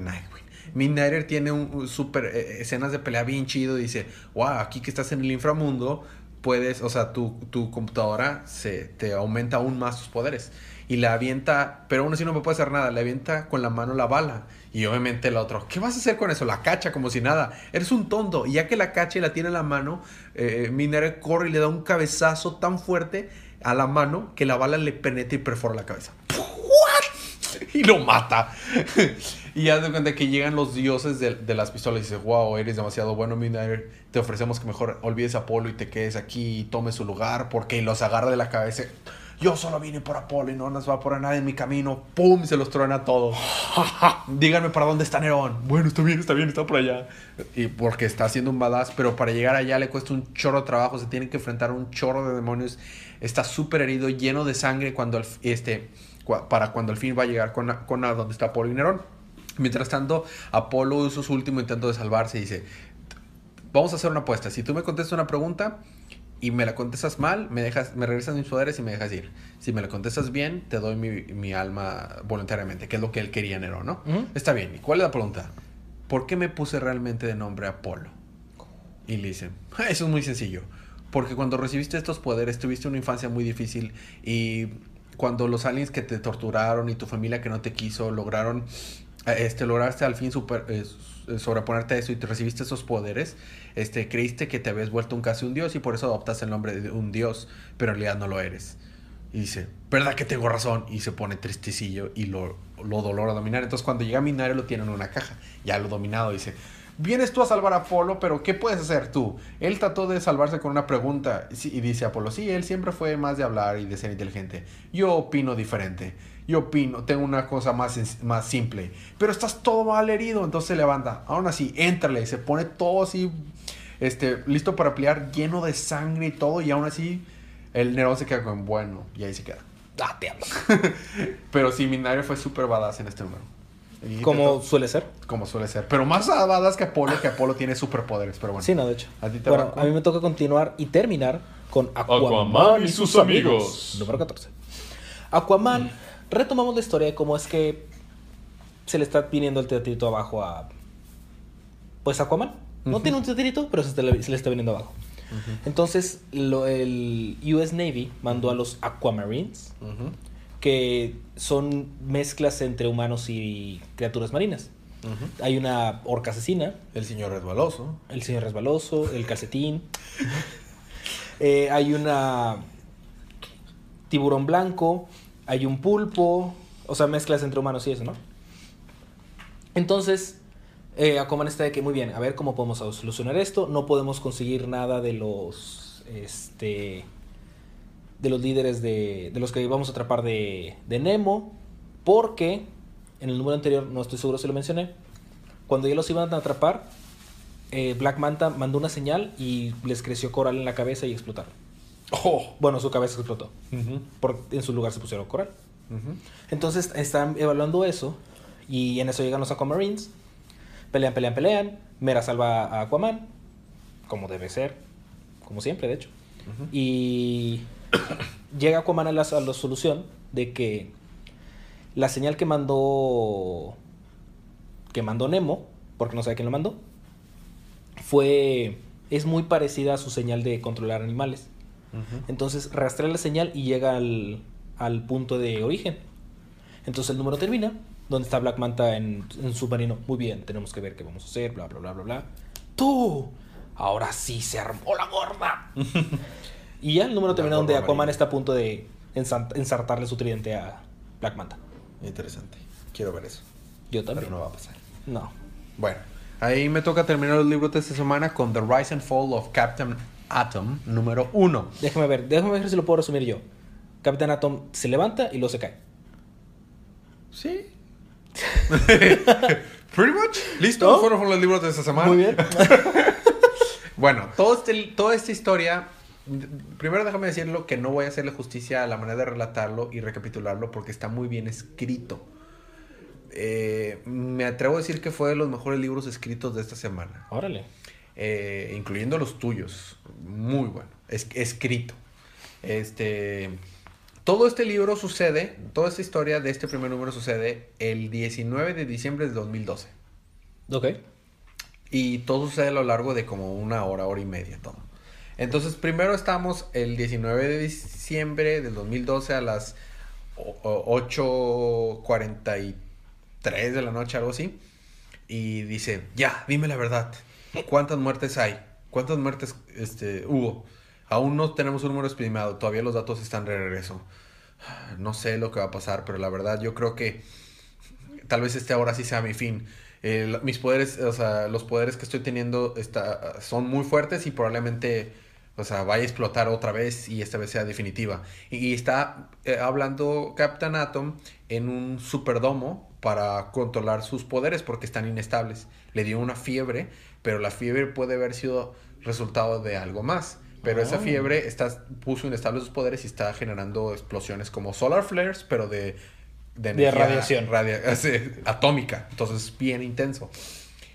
Midnighter tiene un, super eh, escenas de pelea bien chido. Dice, wow, aquí que estás en el inframundo, puedes, o sea, tu, tu computadora se te aumenta aún más tus poderes. Y la avienta, pero aún así no me puede hacer nada, le avienta con la mano la bala. Y obviamente el otro, ¿qué vas a hacer con eso? La cacha como si nada. Eres un tonto. Y ya que la cacha y la tiene en la mano, eh, corre y le da un cabezazo tan fuerte a la mano que la bala le penetra y perfora la cabeza. ¿What? Y lo mata. y ya de cuenta que llegan los dioses de, de las pistolas y dice, wow, eres demasiado bueno, Midnighter. Te ofrecemos que mejor olvides a Apolo y te quedes aquí y tomes su lugar porque los agarra de la cabeza. Yo solo vine por Apolo y no nos va a poner nada en mi camino. ¡Pum! Se los truena todo. Díganme para dónde está Nerón. Bueno, está bien, está bien, está por allá. Y porque está haciendo un badass, pero para llegar allá le cuesta un chorro de trabajo. Se tiene que enfrentar a un chorro de demonios. Está súper herido, lleno de sangre cuando este, para cuando al fin va a llegar con, a- con a donde está Apolo y Nerón. Mientras tanto, Apolo usa su último intento de salvarse y dice, vamos a hacer una apuesta. Si tú me contestas una pregunta y me la contestas mal, me dejas, me regresas mis poderes y me dejas ir. Si me la contestas bien, te doy mi, mi alma voluntariamente, que es lo que él quería Nerón, ¿no? Está bien. ¿Y cuál es la pregunta? ¿Por qué me puse realmente de nombre Apolo? Y le dicen, "Ah, eso es muy sencillo. Porque cuando recibiste estos poderes, tuviste una infancia muy difícil y cuando los aliens que te torturaron y tu familia que no te quiso lograron, eh, este, lograste al fin super, eh, sobreponerte a eso y te recibiste esos poderes, este, creíste que te habías vuelto un casi un dios y por eso adoptaste el nombre de un dios, pero en realidad no lo eres. Y dice, ¿verdad que tengo razón? Y se pone tristecillo y lo, lo dolor a dominar. Entonces cuando llega a Minario lo tiene en una caja, ya lo dominado, dice, vienes tú a salvar a Apolo, pero ¿qué puedes hacer tú? Él trató de salvarse con una pregunta y dice Apolo, sí, él siempre fue más de hablar y de ser inteligente. Yo opino diferente. Yo opino, tengo una cosa más, más simple. Pero estás todo mal herido, entonces se levanta. Aún así, éntrale, se pone todo así, este, listo para pelear, lleno de sangre y todo, y aún así el Nerón se queda con bueno, y ahí se queda. Ah, te Pero sí, Minario fue súper badass en este número. Como suele ser. Como suele ser. Pero más badass que Apolo, que Apolo tiene superpoderes. Pero bueno. Sí, no, de hecho. ¿A ti te bueno, a mí me toca continuar y terminar con Aquaman, y sus amigos. Número 14. Aquaman, retomamos la historia de cómo es que se le está viniendo el teatrito abajo a. Pues Aquaman. No tiene un teatrito, pero se le, está viniendo abajo. Entonces, lo, el US Navy mandó a los Aquamarines que son mezclas entre humanos y criaturas marinas. Hay una orca asesina. El señor resbaloso. El señor resbaloso, el calcetín. Eh, hay una tiburón blanco, hay un pulpo, o sea, mezclas entre humanos y eso, ¿no? Entonces, eh, Aquaman está de que, muy bien, a ver cómo podemos solucionar esto. No podemos conseguir nada de los, este, de los líderes de, de los que vamos a atrapar de, de Nemo, porque en el número anterior, no estoy seguro si lo mencioné, cuando ya los iban a atrapar, eh, Black Manta mandó una señal y les creció coral en la cabeza y explotaron. Oh. Bueno, su cabeza explotó. en su lugar se pusieron coral. Entonces están evaluando eso y en eso llegan los Aquamarines. Pelean, pelean, pelean. Mera salva a Aquaman, como debe ser, como siempre, de hecho. Y llega Aquaman a la, a la solución de que la señal que mandó que mandó Nemo, porque no sabe quién lo mandó, fue es muy parecida a su señal de controlar animales. Entonces rastrea la señal y llega al, al, punto de origen. Entonces el número termina, donde está Black Manta en, en submarino. Muy bien, tenemos que ver qué vamos a hacer, bla, bla, bla, bla, bla. ¡Tú! Ahora sí se armó la gorda. Y ya el número termina donde Aquaman está a punto de ensartarle su tridente a Black Manta. Interesante. Quiero ver eso. Yo también. Pero no va a pasar. No. Bueno, ahí me toca terminar los libros de esta semana con The Rise and Fall of Captain Atom número uno. Déjame ver, déjame ver si lo puedo resumir yo. Captain Atom se levanta y luego se cae. Sí. Pretty much. Listo. Fueron los libros de esta semana. Muy bien. bueno, todo este, toda esta historia Primero déjame decirlo que no voy a hacerle justicia a la manera de relatarlo y recapitularlo porque está muy bien escrito. Eh, me atrevo a decir que fue de los mejores libros escritos de esta semana. Órale. Eh, incluyendo los tuyos. Muy bueno. Es, escrito. Este. Todo este libro sucede, toda esta historia de este primer número sucede el 19 de diciembre de 2012. Ok. Y todo sucede a lo largo de como una hora, hora y media, todo. Entonces, primero estamos el 19 de diciembre del 2012 a las 8.43 de la noche, algo así. Y dice, ya, dime la verdad. ¿Cuántas muertes hay? ¿Cuántas muertes este, hubo? Aún no tenemos un número estimado. Todavía los datos están de regreso. No sé lo que va a pasar, pero la verdad yo creo que tal vez este ahora sí sea mi fin. mis poderes, o sea, los poderes que estoy teniendo está, son muy fuertes y probablemente o sea, vaya a explotar otra vez y esta vez sea definitiva. Y, está eh, hablando Captain Atom en un superdomo para controlar sus poderes porque están inestables. Le dio una fiebre, pero la fiebre puede haber sido resultado de algo más. Pero esa ah. fiebre está, puso inestables sus poderes y está generando explosiones como solar flares, pero de, de, radiación atómica. Entonces, bien intenso.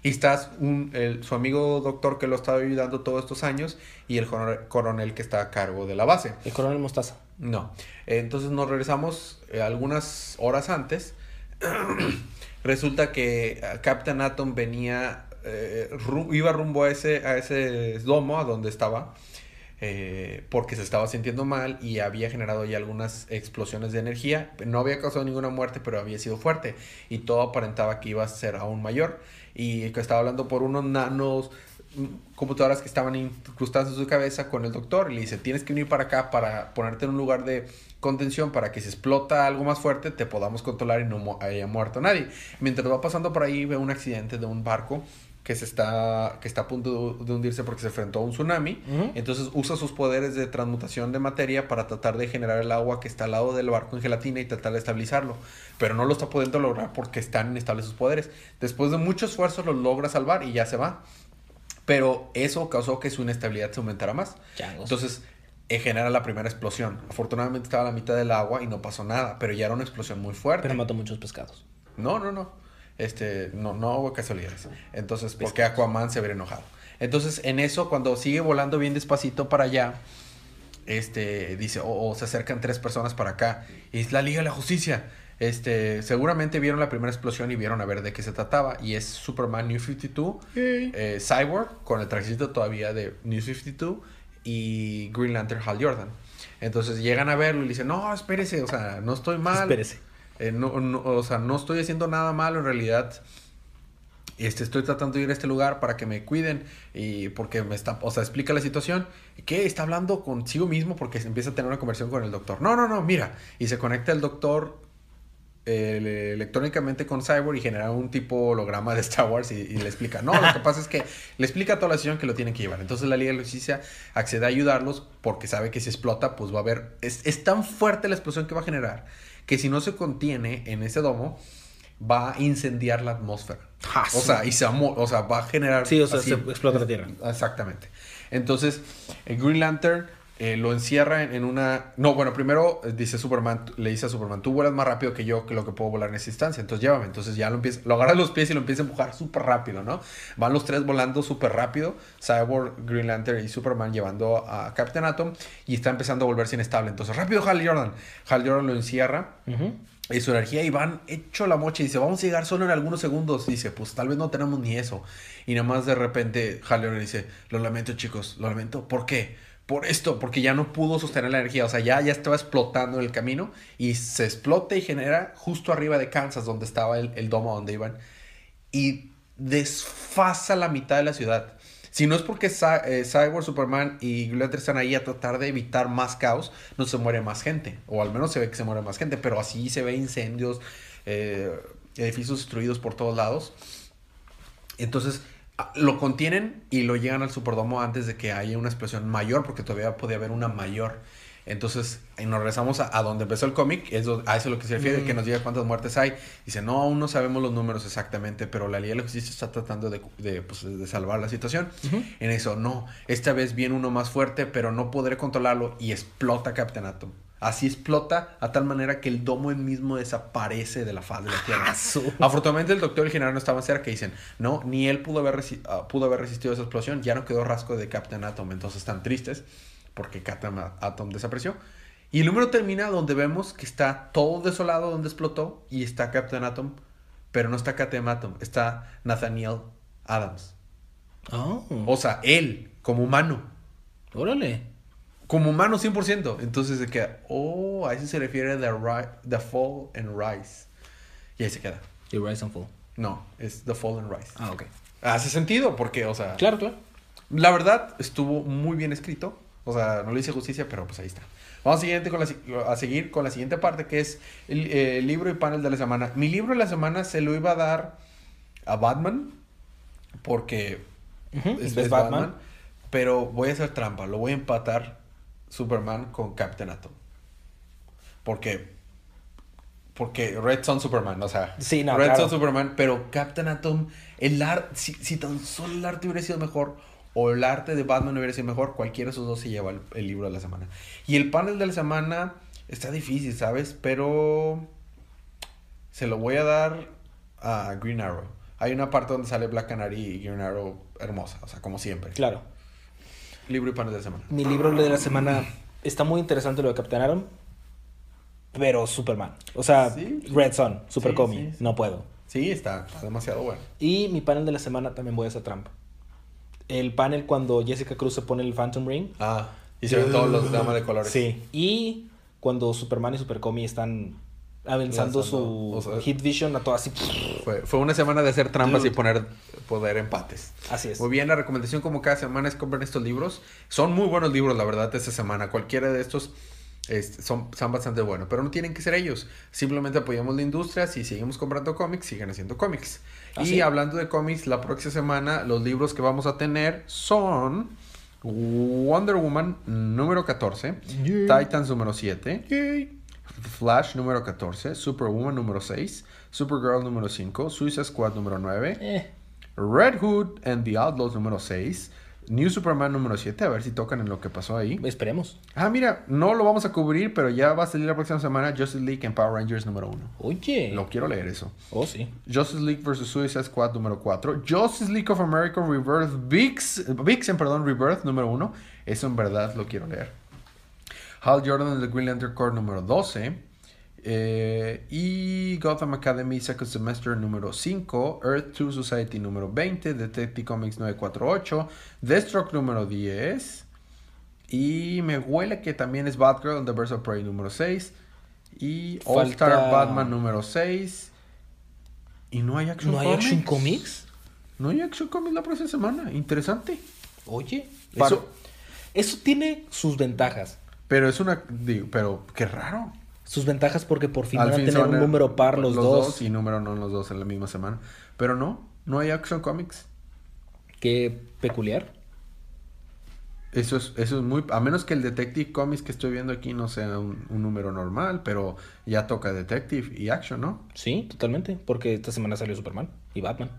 Y estás un, su amigo doctor que lo estaba ayudando todos estos años y el coronel que está a cargo de la base. ¿El coronel Mostaza? No. Entonces nos regresamos eh, algunas horas antes. Resulta que eh, Captain Atom venía, eh, iba rumbo a ese, a ese domo, a donde estaba. eh, porque se estaba sintiendo mal y había generado ya algunas explosiones de energía. No había causado ninguna muerte, pero había sido fuerte y todo aparentaba que iba a ser aún mayor. Y que estaba hablando por unos nanos mm, computadoras que estaban incrustadas en su cabeza con el doctor y le dice, tienes que venir para acá para ponerte en un lugar de contención para que si explota algo más fuerte te podamos controlar y no haya muerto nadie. Mientras va pasando por ahí ve un accidente de un barco que se está que está a punto de hundirse porque se enfrentó a un tsunami. Entonces usa sus poderes de transmutación de materia para tratar de generar el agua que está al lado del barco en gelatina y tratar de estabilizarlo. Pero no lo está pudiendo lograr porque están inestables sus poderes. Después de mucho esfuerzo lo logra salvar y ya se va. Pero eso causó que su inestabilidad se aumentara más. Entonces eh, genera la primera explosión. Afortunadamente estaba a la mitad del agua y no pasó nada, pero ya era una explosión muy fuerte. Pero mató muchos pescados. No, no, no. Este, no, no hubo casualidades. Entonces, porque Aquaman se habría enojado. Entonces, en eso, cuando sigue volando bien despacito para allá, este, dice, o, se acercan tres personas para acá, y es la Liga de la Justicia. Este, seguramente vieron la primera explosión y vieron a ver de qué se trataba. Y es Superman New 52, eh, Cyborg, con el trajecito todavía de New 52, y Green Lantern Hal Jordan. Entonces llegan a verlo y le dicen, no, espérese, o sea, no estoy mal. Espérese. Eh, no, o sea, no estoy haciendo nada malo en realidad. Este, estoy tratando de ir a este lugar para que me cuiden y porque me está, o sea, explica la situación. ¿Qué? Está hablando consigo mismo porque empieza a tener una conversación con el doctor. No, no, no, mira. Y se conecta el doctor eh, electrónicamente con Cyborg y genera un tipo holograma de Star Wars y, le explica. No, lo que pasa es que le explica toda la situación que lo tienen que llevar. Entonces la Liga de la Justicia accede a ayudarlos porque sabe que si explota, pues va a haber... Es, es tan fuerte la explosión que va a generar que si no se contiene en ese domo, va a incendiar la atmósfera. Ah, o sea, y se o sea, va a generar... Sí, o sea, se explota la Tierra. Exactamente. Entonces, el Green Lantern eh, lo encierra en, una... No, bueno, primero eh, dice Superman, le dice a Superman, tú vuelas más rápido que yo, que lo que puedo volar en esa instancia, entonces llévame. Entonces ya lo empieza, lo agarra los pies y lo empieza a empujar súper rápido, ¿no? Van los tres volando súper rápido, Cyborg, Green Lantern y Superman llevando a Captain Atom y está empezando a volverse inestable. Entonces, rápido Hal Jordan. Hal Jordan lo encierra. Y su energía y van hecho la mocha y dice, vamos a llegar solo en algunos segundos. dice, pues tal vez no tenemos ni eso. Y nada más de repente Hal Jordan dice, lo lamento chicos, lo lamento. ¿Por qué? Por esto, porque ya no pudo sostener la energía, o sea, ya, ya estaba explotando el camino y se explota y genera justo arriba de Kansas, donde estaba el, domo donde iban, y desfasa la mitad de la ciudad. Si no es porque eh, Cyborg, Superman y Glitter están ahí a tratar de evitar más caos, no se muere más gente, o al menos se ve que se muere más gente, pero así se ve incendios, eh, edificios destruidos por todos lados. Entonces, lo contienen y lo llegan al Superdomo antes de que haya una explosión mayor, porque todavía puede haber una mayor. Entonces, nos regresamos a, donde empezó el cómic, a eso es lo que se refiere, que mm. nos diga cuántas muertes hay. Dice, no, aún no sabemos los números exactamente, pero la Liga de la Justicia está tratando de, de, pues, de salvar la situación. En eso, no, esta vez viene uno más fuerte, pero no podré controlarlo y explota Captain Atom. Así explota a tal manera que el domo mismo desaparece de la faz de la Tierra. Afortunadamente el doctor y el general no estaban cerca y dicen, no, ni él pudo haber, ah, pudo haber resistido esa explosión, ya no quedó rasgo de Captain Atom, entonces están tristes porque Captain Atom desapareció. Y el número termina donde vemos que está todo desolado donde explotó y está Captain Atom, pero no está Captain Atom, está Nathaniel Adams. Oh. O sea, él como humano. Órale. Como humano 100%. Entonces se queda, oh, a eso se refiere the, the Fall and Rise. Y ahí se queda. ¿Y Rise and Fall? No, es The Fall and Rise. Ah, ok. Hace sentido porque, o sea... Claro, claro. La verdad, estuvo muy bien escrito. O sea, no le hice justicia, pero pues ahí está. Vamos siguiente con a seguir con la siguiente parte, que es el, libro y panel de la semana. Mi libro de la semana se lo iba a dar a Batman, porque es, Batman. Batman. Pero voy a hacer trampa, lo voy a empatar Superman con Captain Atom. Porque porque Red Son Superman, o sea, sí, no, Red Son Superman, pero Captain Atom, el arte, si, tan solo el arte hubiera sido mejor o el arte de Batman hubiera sido mejor, cualquiera de esos dos se lleva el, libro de la semana. Y el panel de la semana está difícil, ¿sabes? Pero se lo voy a dar a Green Arrow. Hay una parte donde sale Black Canary y Green Arrow hermosa, o sea, como siempre. Claro. Libro y panel de la semana. Mi libro de la semana está muy interesante lo de Captain Atom, pero Superman. O sea, Red Son, Super no puedo. Sí, está, demasiado bueno. Y mi panel de la semana también voy a hacer trampa. El panel cuando Jessica Cruz se pone el Phantom Ring. Ah. Hicieron todos los dramas de colores. Sí. Y cuando Superman y Supercomi están avanzando su Lanzando, o sea- Hit Vision a todo así. Fue, fue una semana de hacer trampas Dude. y poner poder empates. Así es. Muy bien, la recomendación como cada semana es comprar estos libros. Son muy buenos libros, la verdad, esta semana. Cualquiera de estos este, son, son bastante buenos, pero no tienen que ser ellos. Simplemente apoyamos la industria. Si seguimos comprando cómics, siguen haciendo cómics. Ah, y sí. hablando de cómics, la próxima semana los libros que vamos a tener son Wonder Woman número 14, Titans número 7, Flash número 14, Superwoman número 6, Supergirl número 5, Suicide Squad número 9, Eh, Red Hood and the Outlaws número 6. New Superman número 7. A ver si tocan en lo que pasó ahí. esperemos. Ah, mira, no lo vamos a cubrir, pero ya va a salir la próxima semana Justice League and Power Rangers número 1. Oye. Lo quiero leer eso. Oh, sí. Justice League vs. Suicide Squad número 4. Justice League of America Rebirth Vix, Vixen, perdón, Rebirth número 1. Eso en verdad lo quiero leer. Hal Jordan and the Green Lantern Corps número 12. Eh, y Gotham Academy Second Semester número 5. Earth 2 Society número 20. Detective Comics 948. Deathstroke número 10. Y me huele que también es Batgirl the Birds of Prey número 6. Y All Star Falta- Batman número 6. Y no hay Action ¿No hay Comics. Action Comics? No hay Action Comics la próxima semana. Interesante. Oye. Eso- Eso, eso tiene sus ventajas. Pero es una. digo, pero qué raro. Sus ventajas porque por fin Al van a tener un el- número par los, dos. Y número no los dos en la misma semana. Pero no, no hay Action Comics. Qué peculiar. Eso es, eso es muy. A menos que el Detective Comics que estoy viendo aquí no sea un, un número normal, pero ya toca Detective y Action, ¿no? Sí, totalmente. Porque esta semana salió Superman y Batman.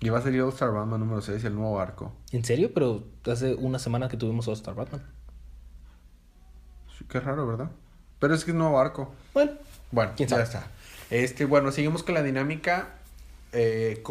Y va a salir All Star Batman número 6, el nuevo arco. ¿En serio? Pero hace una semana que tuvimos All Star Batman. Qué raro, ¿verdad? Pero es que es nuevo arco. Bueno, Bueno, ¿Quién ya sabe? está. Este, bueno, seguimos con la dinámica. Eh,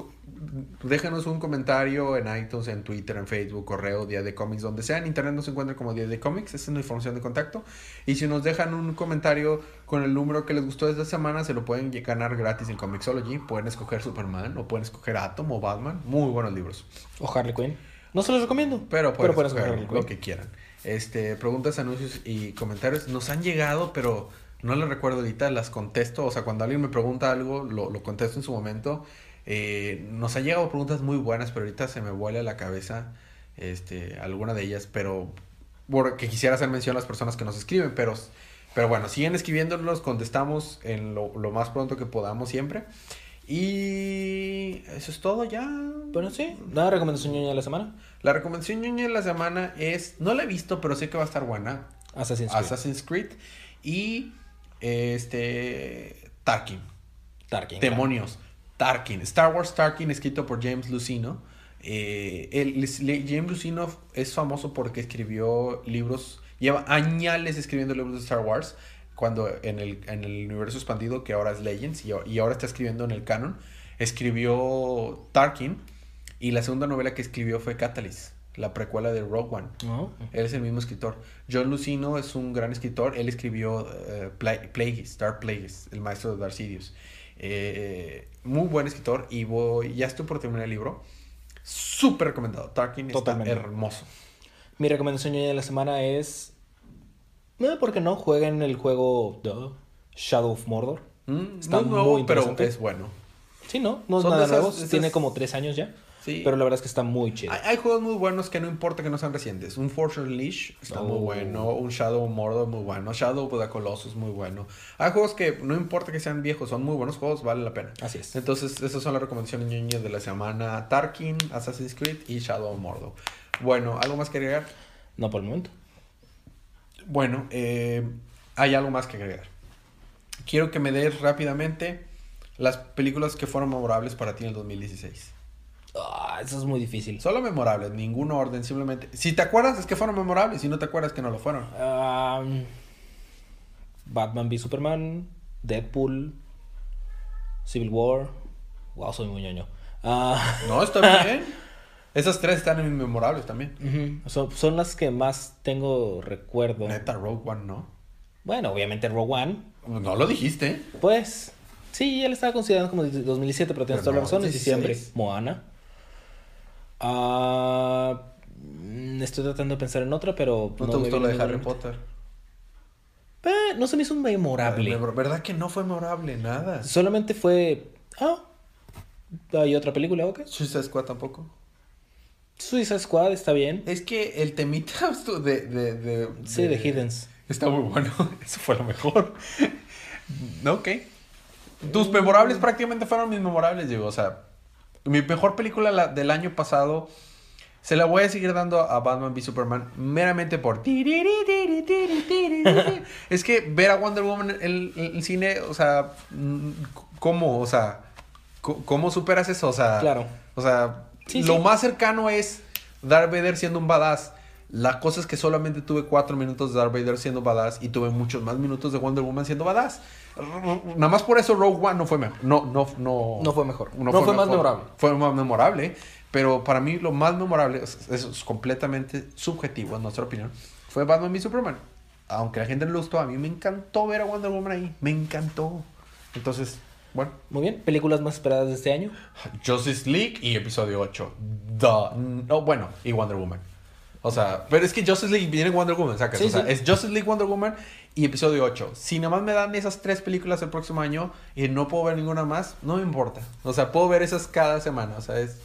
déjanos un comentario en iTunes, en Twitter, en Facebook, correo, Día de Cómics, donde sea. En internet nos encuentra como Día de Cómics. Esa es la información de contacto. Y si nos dejan un comentario con el número que les gustó esta semana, se lo pueden ganar gratis en Comixology. Pueden escoger Superman o pueden escoger Atom o Batman. Muy buenos libros. o Harley Quinn. No se los recomiendo. Pero pueden pueden escoger Harley lo que quieran. Este, preguntas, anuncios y comentarios nos han llegado, pero no les recuerdo ahorita, las contesto. O sea, cuando alguien me pregunta algo, lo, lo contesto en su momento. Eh, nos han llegado preguntas muy buenas, pero ahorita se me vuela la cabeza este, alguna de ellas, pero porque quisiera hacer mención a las personas que nos escriben, pero, pero bueno, siguen escribiéndonos, contestamos en lo, lo más pronto que podamos siempre. Y eso es todo ya. Bueno, sí. Nada, recomendación ñoña de la semana. La recomendación ñoña de la semana es, no la he visto, pero sé que va a estar buena. Assassin's Creed. Assassin's Creed y este Tarkin. Tarkin. claro. Demonios. Tarkin. Star Wars Tarkin escrito por James Lucino. Eh, el- James Lucino es famoso porque escribió libros, lleva añales escribiendo libros de Star Wars, cuando en el, en el universo expandido, que ahora es Legends, y, y ahora está escribiendo en el canon, escribió Tarkin, y la segunda novela que escribió fue Catalyst, la precuela de Rogue One. No. Él es el mismo escritor. John Lucino es un gran escritor. Él escribió eh, Pla- Plagueis, Dark Plagueis, el maestro de Darth Sidious. Eh, muy buen escritor y voy, ya estoy por terminar el libro. Súper recomendado. Tarkin Totalmente. está hermoso. Mi recomendación de la semana es. No, ¿por qué no? Jueguen el juego duh, Shadow of Mordor. Mm, Está no muy pero interesante. es bueno. Sí, ¿no? No es Son nada esas- nuevo. esas- Tiene como tres años ya. Sí. Pero la verdad es que está muy chido. Hay, hay juegos muy buenos que no importa que no sean recientes. Un Force Unleashed está muy Oh. bueno. Un Shadow of Mordor muy bueno. Shadow of the Colossus muy bueno. Hay juegos que no importa que sean viejos, son muy buenos juegos, vale la pena. Así es. Entonces, esas son las recomendaciones de la semana. Tarkin, Assassin's Creed y Shadow of Mordor. Bueno, ¿algo más que agregar? No por el momento. Bueno, eh, hay algo más que agregar. Quiero que me des rápidamente las películas que fueron memorables para ti en el 2016. Ah, eso es muy difícil. Solo memorables, ningún orden, simplemente. Si te acuerdas, es que fueron memorables. Si no te acuerdas, que no lo fueron. Batman v Superman, Deadpool, Civil War. Wow, soy muy ñoño. Ah, No, está bien. Esas tres están en memorables también. son, son las que más tengo recuerdo. Neta, Rogue One, no. Bueno, obviamente Rogue One. No lo dijiste. Pues, sí, ya le estaba considerando como de 2017, pero tienes toda la no, razón, 16. diciembre. Moana. Ah, mm, estoy tratando de pensar en otra, pero. ¿No, te gustó la de Harry. Potter? Eh, no se me hizo memorable. ¿Verdad que no fue memorable? Nada. Solamente fue. Ah, hay otra película, ok. Suicide Squad tampoco. Suicide Squad está bien. Es que el temita de... de, de Sí, de Hiddens. Está muy bueno. Eso fue lo mejor. ok. Tus memorables prácticamente fueron mis memorables, digo. O sea, mi mejor película la- del año pasado se la voy a seguir dando a Batman v Superman meramente por... Es que ver a Wonder Woman en el, en el cine, o sea, ¿cómo? O sea, ¿cómo superas eso? O sea, Claro. o sea, Sí, lo sí. más cercano es Darth Vader siendo un badass. La cosa es que solamente tuve cuatro minutos de Darth Vader siendo badass y tuve muchos más minutos de Wonder Woman siendo badass. Nada más por eso Rogue One no fue mejor. No, no, no. No fue mejor. No fue más memorable. Fue más memorable. Pero para mí lo más memorable, es- eso es completamente subjetivo en nuestra opinión, fue Batman v Superman. Aunque la gente no le gustó, a mí me encantó ver a Wonder Woman ahí. Me encantó. Entonces, bueno. Muy bien. ¿Películas más esperadas de este año? Justice League y episodio 8. Duh. No, bueno, y Wonder Woman. O sea, pero es que Justice League viene en Wonder Woman, sacas. Sí, o sea, sí. es Justice League, Wonder Woman y episodio 8. Si nada más me dan esas tres películas el próximo año y no puedo ver ninguna más, no me importa. O sea, puedo ver esas cada semana. O sea, es,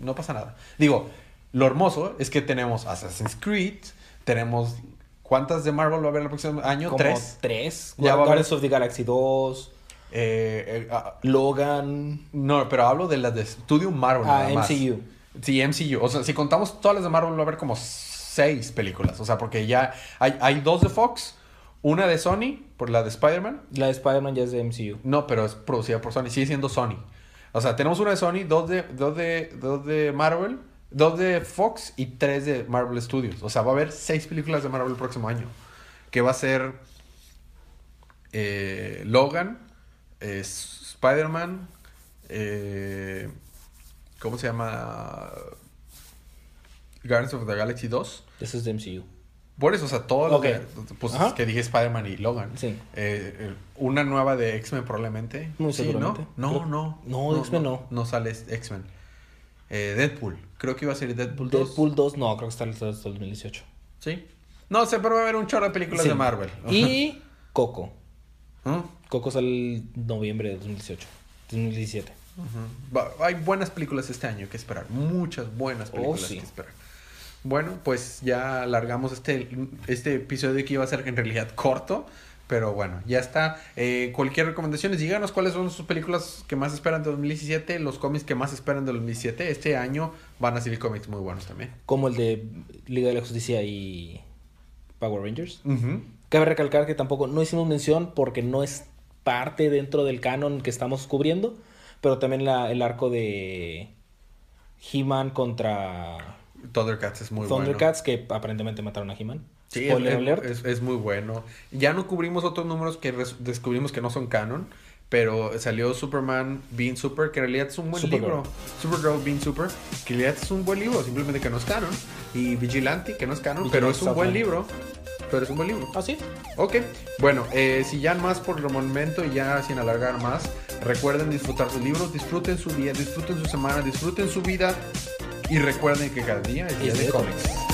no pasa nada. Digo, lo hermoso es que tenemos Assassin's Creed, tenemos. ¿Cuántas de Marvel va a haber el próximo año? Como Tres. Tres. Ya va a haber- of the Galaxy 2. Eh, eh, ah, Logan. No, pero hablo de las de Studio Marvel. Ah, nada más. MCU. Sí, MCU. O sea, si contamos todas las de Marvel, va a haber como seis películas. O sea, porque ya hay, hay dos de Fox, una de Sony, por la de Spider-Man. La de Spider-Man ya es de MCU. No, pero es producida por Sony, sigue siendo Sony. O sea, tenemos una de Sony, dos de, dos de, dos de Marvel, dos de Fox y tres de Marvel Studios. O sea, va a haber seis películas de Marvel el próximo año. Que va a ser eh, Logan, eh, Spider-Man, eh, ¿cómo se llama? Guardians of the Galaxy 2. Eso es de MCU. Por eso, o sea, todo lo Ok. que, pues, Ajá. que dije Spider-Man y Logan. Sí. Eh, una nueva de X-Men probablemente. Muy Sí, seguramente. ¿no? No, Creo- no. No, de X-Men no. No sale X-Men. Eh, Deadpool. Creo que iba a ser Deadpool 2. Deadpool 2, no, creo que está hasta el 2018. Sí. No sé, pero va a haber un chorro de películas Sí. de Marvel. Y Coco. ¿Ah? Coco sale noviembre de 2018. 2017. Ujú. Va- Hay buenas películas este año que esperar. Muchas buenas películas Oh, sí. que esperar. Bueno, pues ya alargamos este, este episodio que iba a ser en realidad corto. Pero bueno, ya está. Eh, cualquier recomendación, díganos cuáles son sus películas que más esperan de 2017, los cómics que más esperan de 2017. Este año van a salir cómics muy buenos también. Como el de Liga de la Justicia y Power Rangers. Cabe recalcar que tampoco no hicimos mención porque no es parte dentro del canon que estamos cubriendo, pero también la- el arco de He-Man contra Thundercats es muy Thundercats, que aparentemente mataron a He-Man. bueno. Sí, es, es- es muy bueno. Ya no cubrimos otros números que descubrimos que no son canon. Pero salió Superman Being Super, que en realidad es un buen Supergirl. libro. Supergirl Being Super, que en realidad es un buen libro, simplemente que no es canon. Y Vigilante, que no es canon, pero es un buen libro. Pero es un buen libro. Ah, sí. Ok, bueno, eh, si ya más por el momento y ya sin alargar más, recuerden disfrutar sus libros, disfruten su día, disfruten su semana, disfruten su vida y recuerden que cada día es día de cómics.